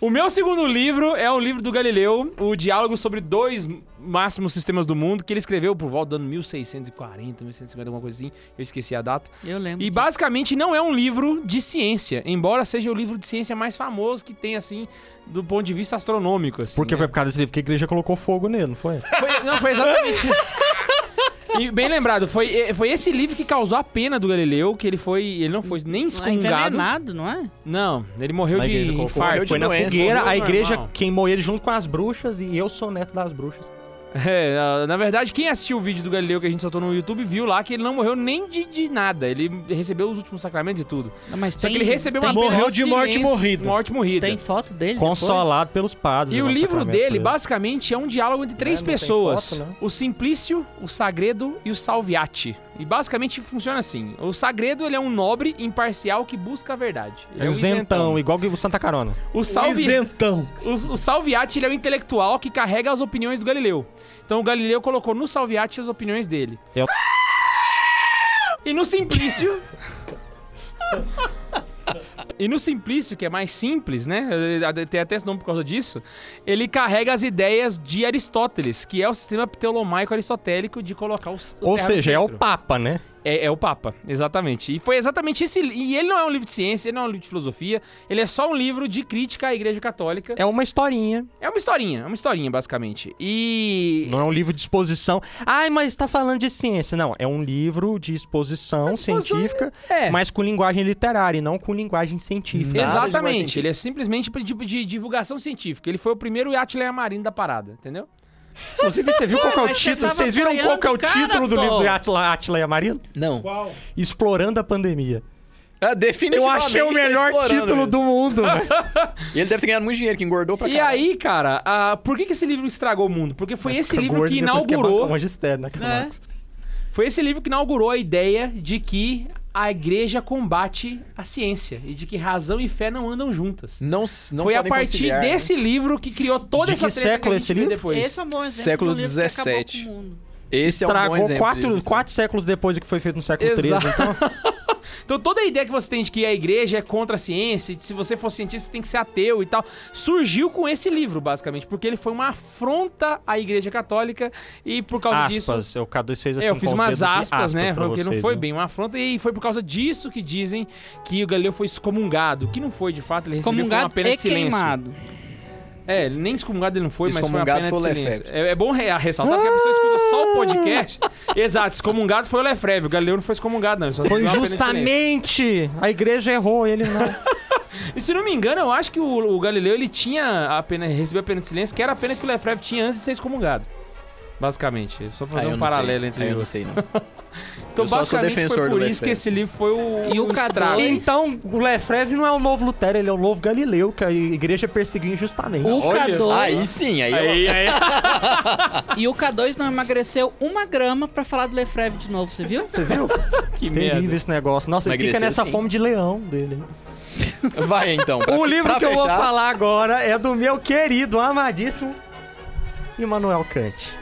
O meu segundo livro é um livro do Galileu, o diálogo sobre dois máximos sistemas do mundo, que ele escreveu por volta do ano 1640, 1650, alguma coisa assim. Eu esqueci a data. Eu lembro. E disso. basicamente não é um livro de ciência, embora seja o livro de ciência mais famoso que tem, assim, do ponto de vista astronômico. Assim, Porque né? foi por causa desse livro que a igreja colocou fogo nele, não foi? Foi- não, foi exatamente. E bem lembrado, foi, foi esse livro que causou a pena do Galileu, que ele foi. Ele não foi nem Não é excomungado. não é? Não, ele morreu Na de infarto. Foi na doença, fogueira, a igreja queimou ele junto com as bruxas e eu sou neto das bruxas. É, na- na verdade, quem assistiu o vídeo do Galileu que a gente soltou no YouTube viu lá que ele não morreu nem de, de nada. Ele recebeu os últimos sacramentos e tudo. Não, mas Só tem- que ele recebeu tem, uma Morreu de morte morrida. Morte morrida. Tem foto dele depois? Consolado pelos padres. E o levando livro dele, basicamente, é um diálogo entre três tem pessoas: foto, né? o Simplício, o Sagredo e o Salviati. E basicamente funciona assim: o Sagredo ele é um nobre imparcial que busca a verdade. Ele É um isentão, igual que o Santa Carona. O, Salvi... Isentão. o, o Salviati ele é o intelectual que carrega as opiniões do Galileu. Então o Galileu colocou no Salviati as opiniões dele. Eu- E no Simplício. E no Simplício, que é mais simples, né? Tem até esse nome por causa disso. Ele carrega as ideias de Aristóteles, que é o sistema ptolomaico aristotélico de colocar os. Ou seja, é o Papa, né? É, é o Papa, exatamente. E foi exatamente esse. E ele não é um livro de ciência, ele não é um livro de filosofia, ele é só um livro de crítica à Igreja Católica. É uma historinha. É uma historinha, é uma historinha, basicamente. E. Não é um livro de exposição. Ai, mas tá falando de ciência. Não, é um livro de exposição exposição científica, É. mas com linguagem literária e não com linguagem científica. Nada Exatamente, científico. ele é simplesmente de, de divulgação científica. Ele foi o primeiro Yacht Marino da parada, entendeu? Inclusive, você viu qual é o Mas você título? tava Vocês viram qual que é o apoiando o cara, título do livro do Atila, Atila e Amarino? Não. Qual? Explorando a pandemia. Ah, Eu definitivamente achei o tá melhor explorando título mesmo. do mundo. velho. E ele deve ter ganhado muito dinheiro, que engordou pra E caralho. aí, cara, ah, por que, que esse livro estragou o mundo? Porque foi esse Fica livro gordo que depois é inaugurou. magistério, né, É. Marcos? Foi esse livro que inaugurou a ideia de que a igreja combate a ciência e de que razão e fé não andam juntas. Não, não Foi a partir né? desse livro que criou toda De essa que treta que século a esse livro? depois. Esse é um bom exemplo Século do livro que acabou 17. com o mundo. Esse é um bom Estragou exemplo. quatro, quatro séculos depois do que foi feito no século XIII. Então, Então toda a ideia que você tem de que a igreja é contra a ciência, e se você for cientista você tem que ser ateu e tal, surgiu com esse livro, basicamente, porque ele foi uma afronta à igreja católica e por causa disso... aspas. O K2 fez assim É, eu fiz umas de aspas, né? Porque não vocês, foi né? bem uma afronta e foi por causa disso que dizem que o Galileu foi excomungado, que não foi de fato, ele recebeu foi uma Excomungado pena e de silêncio. queimado. É, nem excomungado ele não foi, mas foi uma Excomungado pena de foi o silêncio. É, é bom re- ressaltar que a pessoa escuta só o podcast. Exato, excomungado foi o Lefreve, o Galileu não foi excomungado não, Foi de justamente! A igreja errou, ele não. E se não me engano, eu acho que o, o Galileu ele tinha a pena, recebeu a pena de silêncio, que era a pena que o Lefebvre tinha antes de ser excomungado. Basicamente, só pra Ah, fazer eu um paralelo sei. entre Aí eu não sei, não. Então, Eu basicamente, defensor foi do por isso que esse livro foi o. E o K2? estrago. Então, o Lefebvre não é o novo Lutero, ele é o novo Galileu, que a igreja perseguiu injustamente. O Olha K2, Aí sim, aí, Aí, eu... aí. e o K2 não emagreceu uma grama pra falar do Lefebvre de novo, você viu? Você viu? que Terrível merda. esse negócio. Nossa, ele fica Emagreceu, nessa sim. fome de leão dele. Vai então. pra- O livro que eu vou fechar, falar agora é do meu querido, amadíssimo Immanuel Kant.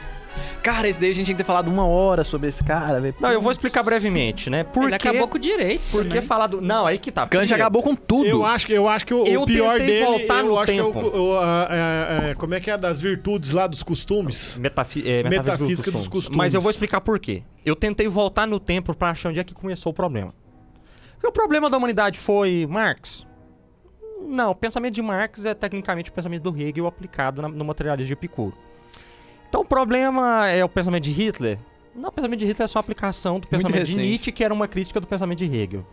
Cara, esse daí a gente tinha que ter falado uma hora sobre esse cara, velho. Não, eu vou explicar brevemente, né? Por Ele que, acabou com o direito. por que também. falar do... Não, aí que tá. Kant acabou com tudo. Eu acho, que- eu acho que o, o Eu pior tentei dele, voltar eu no acho tempo. que é o, o- a- a- a- como é que é das virtudes lá dos costumes. Metafi é, metafísica, Metafísica dos, dos costumes. costumes. Mas eu vou explicar por quê. Eu tentei voltar no tempo pra achar onde é que começou o problema. Porque o problema da humanidade foi Marx? Não, o pensamento de Marx é tecnicamente o pensamento do Hegel aplicado na- no materialismo de Epicuro. Então o problema é o pensamento de Hitler? Não, o pensamento de Hitler é só uma aplicação do pensamento de. Nietzsche, que era uma crítica do pensamento de Hegel.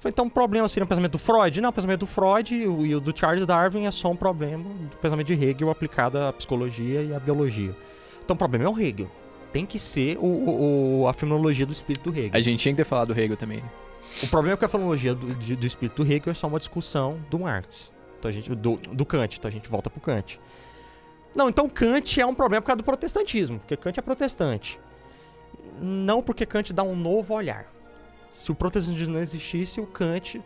Foi, Então o problema seria o pensamento do Freud? Não, o pensamento do Freud e o, e o do Charles Darwin é só um problema do pensamento de Hegel aplicado à psicologia e à biologia. Então o problema é o Hegel. Tem que ser o, o- a fenomenologia do espírito do Hegel. A gente tinha que ter falado do Hegel também. O problema é que a fenomenologia do, de- do espírito do Hegel é só uma discussão do Marx. Então a gente, do, do Kant, então a gente volta pro Kant. Não, então Kant é um problema por causa do protestantismo, porque Kant é protestante. Não porque Kant dá um novo olhar. Se o protestantismo não existisse, o Kant,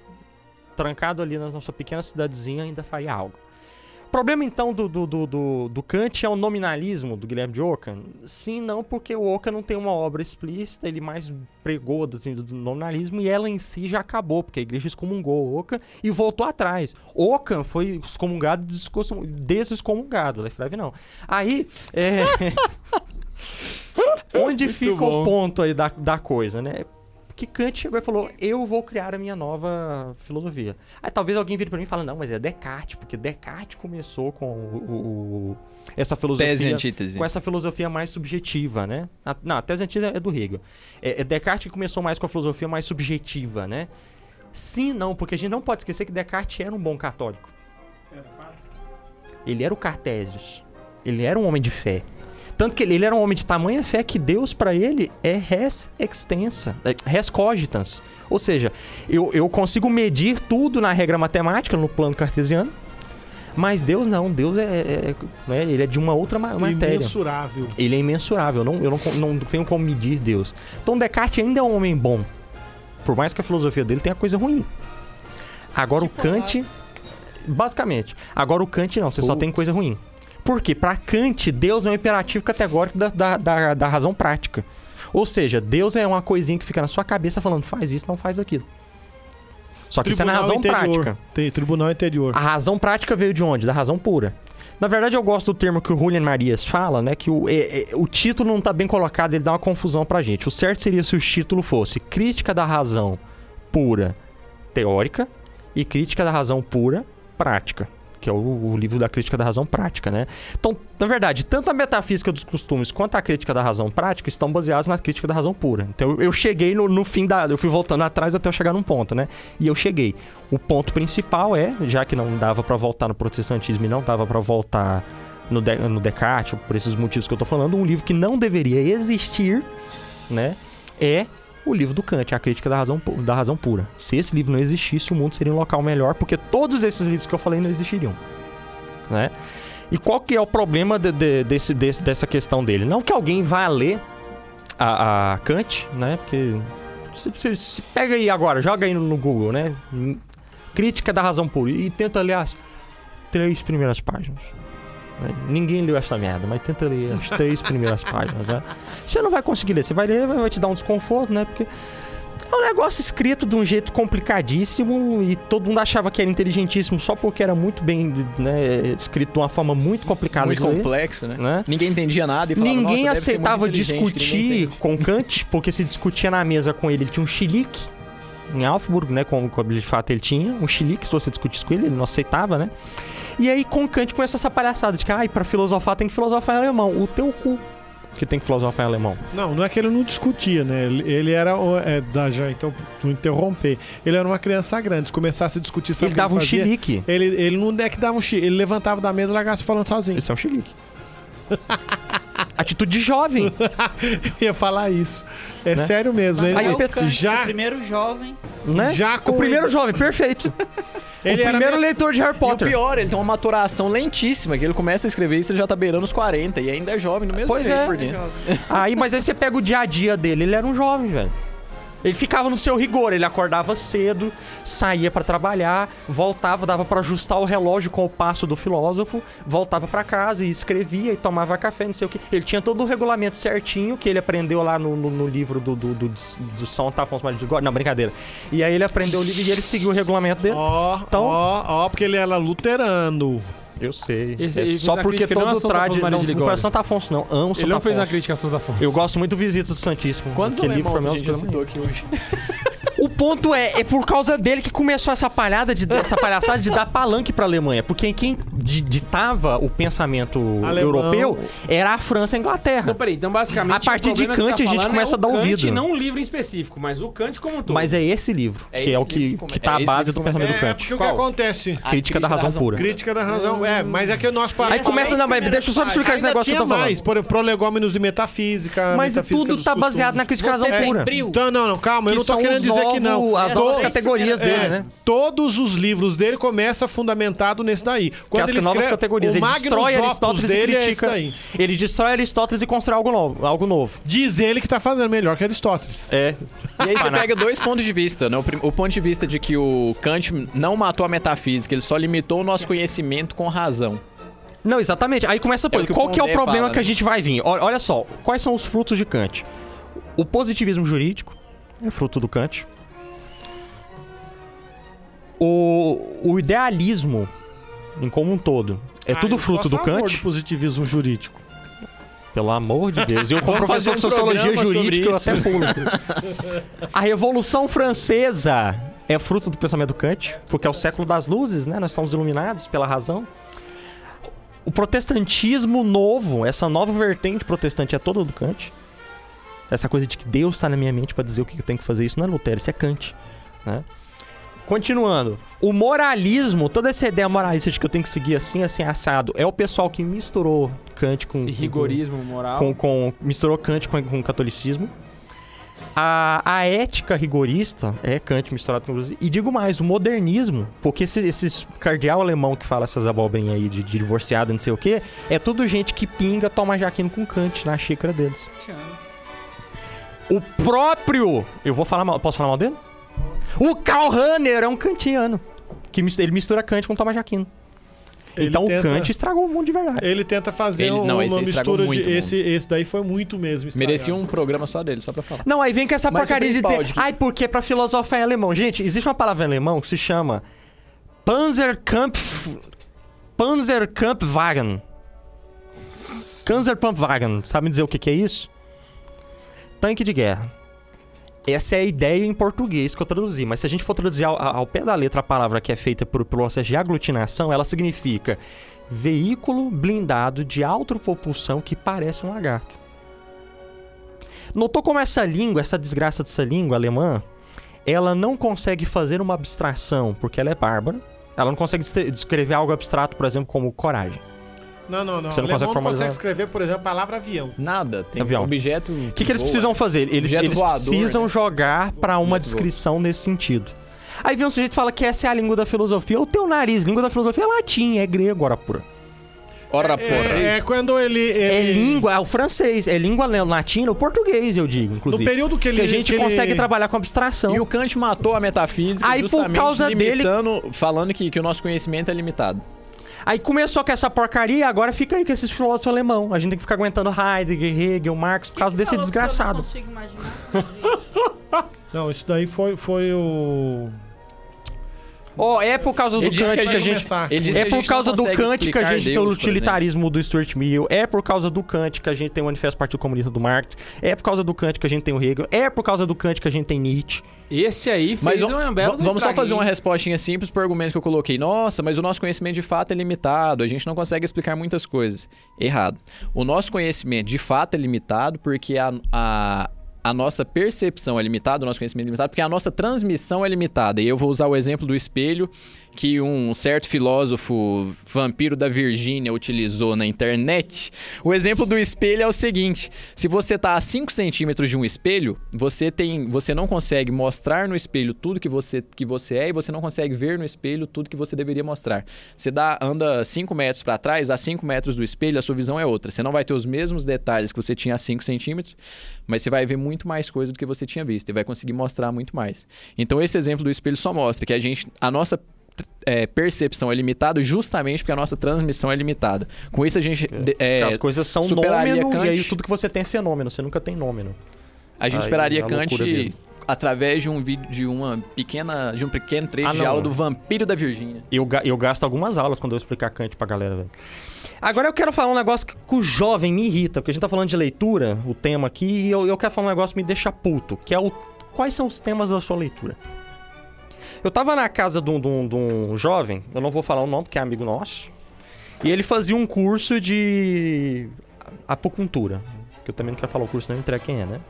trancado ali na nossa pequena cidadezinha, ainda faria algo. O problema então do, do, do, do, do Kant é o nominalismo do Guilherme de Ockham? Sim, não, porque o Ockham não tem uma obra explícita, ele mais pregou a doutrina do nominalismo e ela em si já acabou, porque a igreja excomungou o Ockham e voltou atrás. Ockham foi excomungado e desexcomungado, Lefebvre não. Aí, é... onde Muito fica bom. o ponto aí da, da coisa, né? Que Kant chegou e falou: Eu vou criar a minha nova filosofia. Aí talvez alguém vire pra mim e fale: Não, mas é Descartes, porque Descartes começou com o, o- o- essa filosofia. Tese e antítese. Com essa filosofia mais subjetiva, né? A- não, a tese e antítese é do Hegel. É, é Descartes que começou mais com a filosofia mais subjetiva, né? Sim, não, porque a gente não pode esquecer que Descartes era um bom católico. Ele era o Cartésios. Ele era um homem de fé. Tanto que ele, ele era um homem de tamanha fé que Deus pra ele é res extensa, é res cogitans. Ou seja, eu, eu consigo medir tudo na regra matemática, no plano cartesiano, mas Deus não. Deus é, é- né, ele é de uma outra ma- matéria. Imensurável. Ele é imensurável, eu não, eu não, não tenho como medir Deus. Então Descartes ainda é um homem bom. Por mais que a filosofia dele tenha coisa ruim. Agora Tipo o Kant. Basicamente. Agora o Kant não, você só tem coisa ruim. Por quê? Pra Kant, Deus é um imperativo categórico da, da, da, da razão prática. Ou seja, Deus é uma coisinha que fica na sua cabeça falando, faz isso, não faz aquilo. Só que isso é na razão interior. prática. Tem tribunal interior. A razão prática veio de onde? Da razão pura. Na verdade, eu gosto do termo que o Julian Marias fala, né? Que o, é- é- o título não tá bem colocado, ele dá uma confusão pra gente. O certo seria se o título fosse Crítica da Razão Pura Teórica e Crítica da Razão Pura Prática. Que é o, o livro da crítica da razão prática, né? Então, na verdade, tanto a metafísica dos costumes quanto a crítica da razão prática estão baseados na crítica da razão pura. Então, eu- cheguei no, no fim da. Eu fui voltando atrás até eu chegar num ponto, né? E eu cheguei. O ponto principal é, já que não dava pra voltar no protestantismo e não dava pra voltar no, De- no Descartes, por esses motivos que eu tô falando, um livro que não deveria existir, né? É o livro do Kant, a crítica da razão, da razão pura. Se esse livro não existisse, o mundo seria um local melhor, porque todos esses livros que eu falei não existiriam, né? E qual que é o problema de- de- desse, desse- dessa questão dele? Não que alguém vá ler a, a Kant, né? Porque Você, você- você pega aí agora, joga aí no, no Google, né? Hum, Crítica da razão pura. E tenta ler as três primeiras páginas. Ninguém leu essa merda, mas tenta ler as três primeiras páginas, né? Você não vai conseguir ler, você vai ler, vai vai te dar um desconforto, né? Porque é um negócio escrito de um jeito complicadíssimo e todo mundo achava que era inteligentíssimo só porque era muito bem né, escrito de uma forma muito complicada Muito complexo, né? né? Ninguém entendia nada e falava, Ninguém "Nossa, deve ser muito aceitava ninguém discutir entende." com Kant, porque se discutia na mesa com ele, ele tinha um chilique em Augsburg, né? Como, como de fato ele tinha, um chilique, se você discutisse com ele, ele não aceitava, né? E aí com Kant começou essa palhaçada de que, ai, pra filosofar tem que filosofar em alemão. O teu cu que tem que filosofar em alemão. Não, não é que ele não discutia, né? Ele, ele era. É, da, já, então, vou interromper. Ele era uma criança grande. Se começasse a discutir, sabe ele dava um fazia? chilique. Ele, ele não é que dava um chilique. Ele levantava da mesa e largava falando sozinho. Isso é um chilique. Atitude de jovem. Eu ia falar isso. É Né? sério mesmo. Ele, Aí é o Kant, já- o primeiro jovem. né? Já com o primeiro ele- jovem, perfeito. ele o primeiro me- leitor de Harry E o Potter. pior, ele tem uma maturação lentíssima, que ele começa a escrever isso, ele já tá beirando os 40 e ainda é jovem no mesmo Pois jeito é. por dentro. Aí, mas aí você pega o dia a dia dele, ele era um jovem, velho. Ele ficava no seu rigor, ele acordava cedo, saía pra trabalhar, voltava, dava pra ajustar o relógio com o passo do filósofo, voltava pra casa e escrevia e tomava café, não sei o que. Ele tinha todo o regulamento certinho que ele aprendeu lá no, no- no livro do, do, do, do São Afonso Maria de God. Não, brincadeira. E aí ele aprendeu o livro e ele seguiu o regulamento dele. Ó, Então- ó, ó, porque ele era luterano. Eu sei. É ele só fez a porque não a todo. Afonso Maria Não, de não foi a. Santa Afonso, não. Amo Santa Ele não fez uma crítica a Santa Afonso. Eu gosto muito do Visita do Santíssimo. Quantos Aquele livro foi a meu citou aqui hoje? O ponto é, é por causa dele que começou essa palhada de essa palhaçada de dar palanque pra Alemanha, porque quem ditava o pensamento Alemão. europeu era a França e a Inglaterra. Então, peraí, então basicamente. A partir o de que Kant, você a gente falando começa é a dar o Kant, ouvido. não um livro em específico, mas o Kant como um todo. Mas é esse livro, É que é esse o que, que que tá a é esse base do pensamento do É, Kant. porque o que acontece? A Crítica da razão pura. Crítica da razão. É, mas é que nós paramos. Aí começa, não, mas deixa eu só explicar esse negócio que eu tô mais, falando. por prolegômenos de metafísica. Mas tudo tá baseado na crítica da razão pura. Então, não, não, calma, eu não tô querendo dizer que não. as É, novas categorias é, dele, né? Todos os livros dele começam fundamentado nesse daí. Quando novas categorias. Ele destrói Aristóteles e é critica. daí. ele destrói Aristóteles e constrói algo novo. Algo novo. Diz ele que tá fazendo melhor que Aristóteles. É. E aí você pega dois pontos de vista, né? O, o ponto de vista de que o Kant não matou a metafísica, ele só limitou o nosso conhecimento com razão. Não, exatamente. Aí começa depois. É que o Qual que é o problema fala, que a né? gente vai vir? Olha, olha só, quais são os frutos de Kant? O positivismo jurídico é fruto do Kant. O, o idealismo, em como um todo, é Ah, tudo fruto do Kant. do positivismo jurídico. Pelo amor de Deus. Eu, como professor de sociologia jurídica, eu até pulo. A Revolução Francesa é fruto do pensamento do Kant, porque é o século das luzes, né? Nós somos iluminados pela razão. O protestantismo novo, essa nova vertente protestante é toda do Kant. Essa coisa de que Deus está na minha mente para dizer o que eu tenho que fazer, isso não é Lutero, isso é Kant. Né? Continuando, o moralismo, toda essa ideia moralista de que eu tenho que seguir assim, assim, assado, é o pessoal que misturou Kant com, Esse com- rigorismo moral. com, com- misturou Kant com, com o catolicismo. A, a ética rigorista é Kant misturado com E digo mais, o modernismo, porque esse, esses cardeal alemão que fala essas abobrinhas aí de, de divorciado, não sei o que, é tudo gente que pinga, toma jaquino com Kant na xícara deles. O próprio. Eu vou falar mal. Posso falar mal dele? O Karl Rahner é um kantiano. Que mis- ele mistura Kant com Thomas Jaquino. Ele então tenta- o Kant estragou o mundo de verdade. Ele tenta fazer Ele- uma não, esse estragou mistura de. Esse, esse daí foi muito mesmo. estragado. Merecia um programa só dele, só pra falar. Não, aí vem com essa Mas o porcaria de dizer, de que- ai, porque pra filosofar em alemão. Gente, existe uma palavra em alemão que se chama Panzerkampf... Panzerkampfwagen. Panzerkampfwagen. Sabe me dizer o que, que é isso? Tanque de guerra. Essa é a ideia em português que eu traduzi, mas se a gente for traduzir ao, ao pé da letra a palavra que é feita por processo de aglutinação, ela significa veículo blindado de autopropulsão que parece um lagarto. Notou como essa língua, essa desgraça dessa língua alemã, ela não consegue fazer uma abstração, porque ela é bárbara. Ela não consegue descre- descrever algo abstrato, por exemplo, como coragem. Não, não, não. Você não o alemão consegue não formalizar. consegue escrever, por exemplo, a palavra avião. Nada. Tem Avião. objeto. O que, que eles precisam fazer? Eles, eles voador, precisam né? jogar pra uma Objeto descrição nesse sentido. Aí vem um sujeito e fala que essa é a língua da filosofia. O teu nariz, língua da filosofia é latim, é grego, ora pura. Ora, É, porra. é quando ele. É ele- língua, é o francês, é língua latina, o português, eu digo, No inclusive. período que ele. que a gente que ele- consegue trabalhar com abstração. E o Kant matou a metafísica Aí, por justamente causa dele- limitando, falando que, que o nosso conhecimento é limitado. Aí começou com essa porcaria, agora fica aí com esses filósofos alemão. A gente tem que ficar aguentando Heidegger, Hegel, Marx por causa desse desgraçado. Não, isso daí foi, foi o. Ó, é por causa do Kant que a gente- ele disse É que a por causa do Kant que a gente tem o utilitarismo do Stuart Mill, é por causa do Kant que a gente tem o Manifesto do Partido Comunista do Marx, é por causa do Kant que a gente tem o Hegel, é por causa do Kant que a gente tem Nietzsche. Esse aí fez Mas um vamos, belo vamos só fazer uma respostinha simples pro argumento que eu coloquei. Nossa, mas o nosso conhecimento de fato é limitado, a gente não consegue explicar muitas coisas. Errado. O nosso conhecimento de fato é limitado porque a, a, a nossa percepção é limitada, o nosso conhecimento é limitado porque a nossa transmissão é limitada. E eu vou usar o exemplo do espelho que um certo filósofo vampiro da Virgínia utilizou na internet. O exemplo do espelho é o seguinte: se você está a 5 centímetros de um espelho, você tem, você não consegue mostrar no espelho tudo que você, que você é e você não consegue ver no espelho tudo que você deveria mostrar. Você dá, anda 5 metros para trás, a 5 metros do espelho, a sua visão é outra. Você não vai ter os mesmos detalhes que você tinha a 5 centímetros, mas você vai ver muito mais coisa do que você tinha visto e vai conseguir mostrar muito mais. Então esse exemplo do espelho só mostra que a gente, a nossa é, percepção é limitada justamente porque a nossa transmissão é limitada. Com isso a gente é, as coisas são nômeno, Kant. e aí tudo que você tem é fenômeno, você nunca tem nômeno. a gente Aí, esperaria a Kant através de um vídeo de uma pequena de um pequeno trecho Ah, de aula do Vampiro da Virgínia. Eu, eu gasto algumas aulas quando eu explicar Kant pra galera, velho. Agora eu quero falar um negócio que, que o jovem me irrita, porque a gente tá falando de leitura, o tema aqui, e eu, eu quero falar um negócio que me deixa puto, que é o. Quais são os temas da sua leitura? Eu tava na casa de um, de um- de um jovem, eu não vou falar o nome porque é amigo nosso, e ele fazia um curso de apocultura. Que eu também não quero falar o curso, não entrega quem é, né?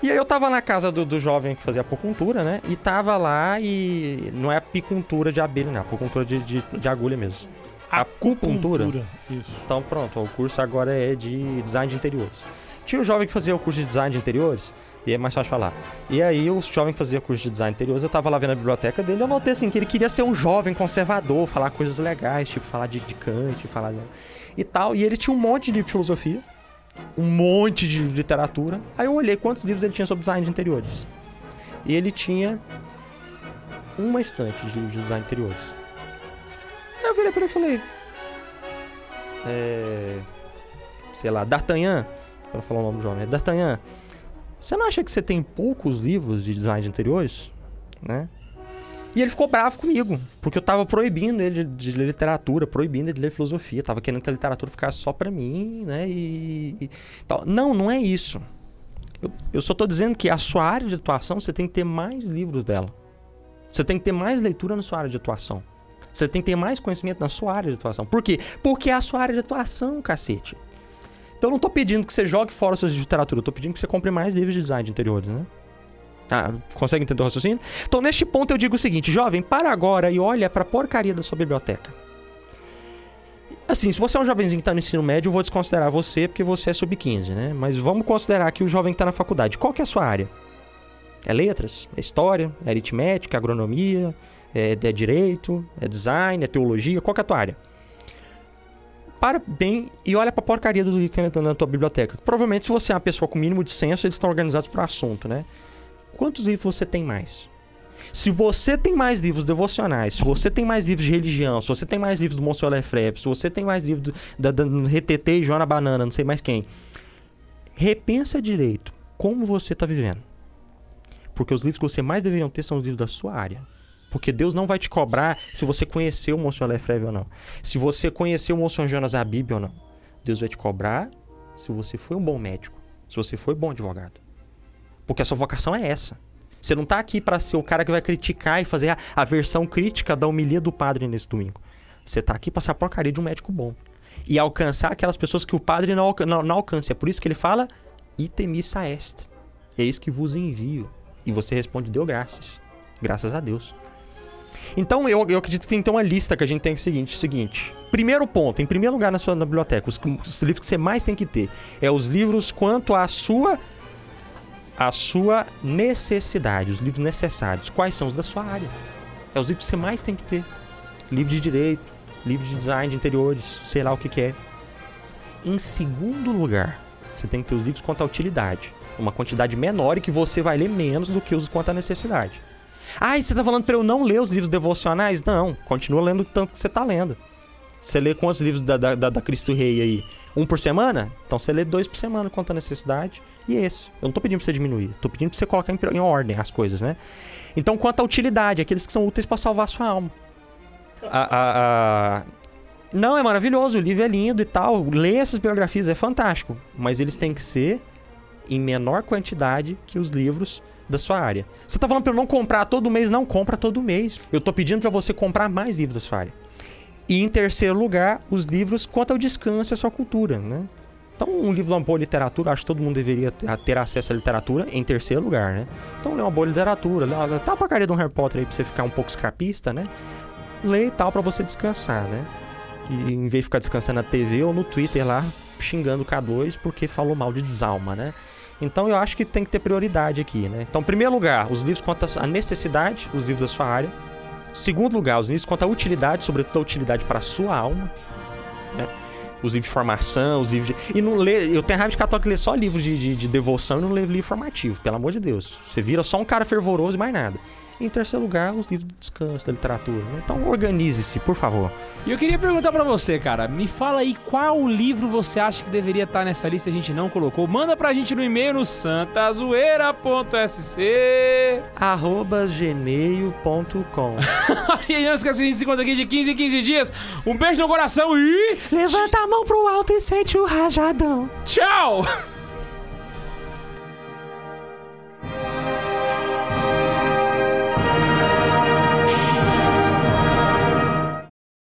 E aí eu tava na casa do, do jovem que fazia apocultura, né? E tava lá e. Não é apicultura de abelha, não. É apocultura de, de, de agulha mesmo. Acupuntura. Isso. Então pronto, o curso agora é de design de interiores. Tinha um jovem que fazia o curso de design de interiores, e é mais fácil falar. E aí o jovem que fazia curso de design de interiores, eu tava lá vendo a biblioteca dele, eu notei assim que ele queria ser um jovem conservador, falar coisas legais, tipo falar de, de Kant, falar de- e tal. E ele tinha um monte de filosofia, um monte de literatura. Aí eu olhei quantos livros ele tinha sobre design de interiores. E ele tinha uma estante de livros de design de interiores. Aí eu virei pra ele e falei, é, sei lá, D'Artagnan, pra falar o nome do jovem, é D'Artagnan, você não acha que você tem poucos livros de design de interiores? Né? E ele ficou bravo comigo, porque eu tava proibindo ele de, ler literatura, proibindo ele de ler filosofia, tava querendo que a literatura ficasse só pra mim, né? E, e tal. Não, não é isso. Eu, eu só tô dizendo que a sua área de atuação, você tem que ter mais livros dela. Você tem que ter mais leitura na sua área de atuação. Você tem que ter mais conhecimento na sua área de atuação. Por quê? Porque é a sua área de atuação, cacete. Então eu não tô pedindo que você jogue fora livros de literatura, eu tô pedindo que você compre mais livros de design de interiores, né? Ah, consegue entender o raciocínio? Então, neste ponto, eu digo o seguinte, jovem, para agora e olha pra porcaria da sua biblioteca. Assim, se você é um jovenzinho que tá no ensino médio, eu vou desconsiderar você porque você é sub-15, né? Mas vamos considerar que o jovem que tá na faculdade. Qual que é a sua área? É letras? É história? É aritmética? É agronomia? É, é direito? É design? É teologia? Qual que é a tua área? Para bem e olha pra porcaria do que tem na tua biblioteca. Provavelmente, se você é uma pessoa com mínimo de senso, eles estão organizados por assunto, né? Quantos livros você tem mais? Se você tem mais livros devocionais, se você tem mais livros de religião, se você tem mais livros do Monsieur Lefebvre, se você tem mais livros do, da, da RTT e Joana Banana, não sei mais quem, repensa direito como você está vivendo. Porque os livros que você mais deveriam ter são os livros da sua área. Porque Deus não vai te cobrar se você conheceu o Monsieur Lefebvre ou não. Se você conheceu o Monsieur Jonas Abib ou não. Deus vai te cobrar se você foi um bom médico, se você foi bom advogado. Porque a sua vocação é essa. Você não tá aqui para ser o cara que vai criticar e fazer a, a versão crítica da homilia do padre nesse domingo. Você tá aqui pra ser a porcaria de um médico bom. E alcançar aquelas pessoas que o padre não, não, não alcança. É por isso que ele fala, itemissa est. É isso que vos envio. E você responde, deu graças. Graças a Deus. Então, eu, eu acredito que tem ter uma lista que a gente tem que seguinte, seguinte. Primeiro ponto, em primeiro lugar na sua na biblioteca, os, os livros que você mais tem que ter é os livros quanto à sua a sua necessidade, os livros necessários. Quais são os da sua área? É os livros que você mais tem que ter. Livro de direito, livro de design de interiores, sei lá o que, que é. Em segundo lugar, você tem que ter os livros quanto à utilidade. Uma quantidade menor e que você vai ler menos do que os quanto à necessidade. E você tá falando pra eu não ler os livros devocionais? Não, continua lendo o tanto que você tá lendo. Você lê quantos livros da, da, da, Cristo Rei aí? Um por semana? Então você lê dois por semana quanto à necessidade. E esse. Eu não tô pedindo pra você diminuir. Tô pedindo pra você colocar em, em ordem as coisas, né? Então, quanto à utilidade, aqueles que são úteis para salvar a sua alma. A, a, a... Não, é maravilhoso, o livro é lindo e tal. Ler essas biografias é fantástico. Mas eles têm que ser em menor quantidade que os livros da sua área. Você tá falando pra eu não comprar todo mês? Não compra todo mês. Eu tô pedindo para você comprar mais livros da sua área. E em terceiro lugar, os livros quanto ao descanso e a sua cultura, né? Então, um livro de uma boa literatura, acho que todo mundo deveria ter acesso à literatura em terceiro lugar, né? Então, lê uma boa literatura, tá a porcaria de um Harry Potter aí pra você ficar um pouco escapista, né? Lê e tal pra você descansar, né? E em vez de ficar descansando na TV ou no Twitter lá, xingando o K2 porque falou mal de desalma, né? Então eu acho que tem que ter prioridade aqui, né? Então, em primeiro lugar, os livros quanto à necessidade, os livros da sua área. Segundo lugar, os livros quanto à utilidade, sobretudo a utilidade para a sua alma. Né? Os livros de formação, os livros de... E não lê... Eu tenho raiva de católico ler só livros de, de, de devoção e não ler livro formativo, pelo amor de Deus. Você vira só um cara fervoroso e mais nada. Em terceiro lugar, os livros de descanso da literatura. Né? Então organize-se, por favor. E eu queria perguntar pra você, cara, me fala aí qual livro você acha que deveria estar nessa lista e a gente não colocou. Manda pra gente no e-mail no santazoeira.sc arroba gmail.com E não esqueça que a gente se encontra aqui de 15 em 15 dias. Um beijo no coração e Levanta a mão pro alto e sente o rajadão. tchau!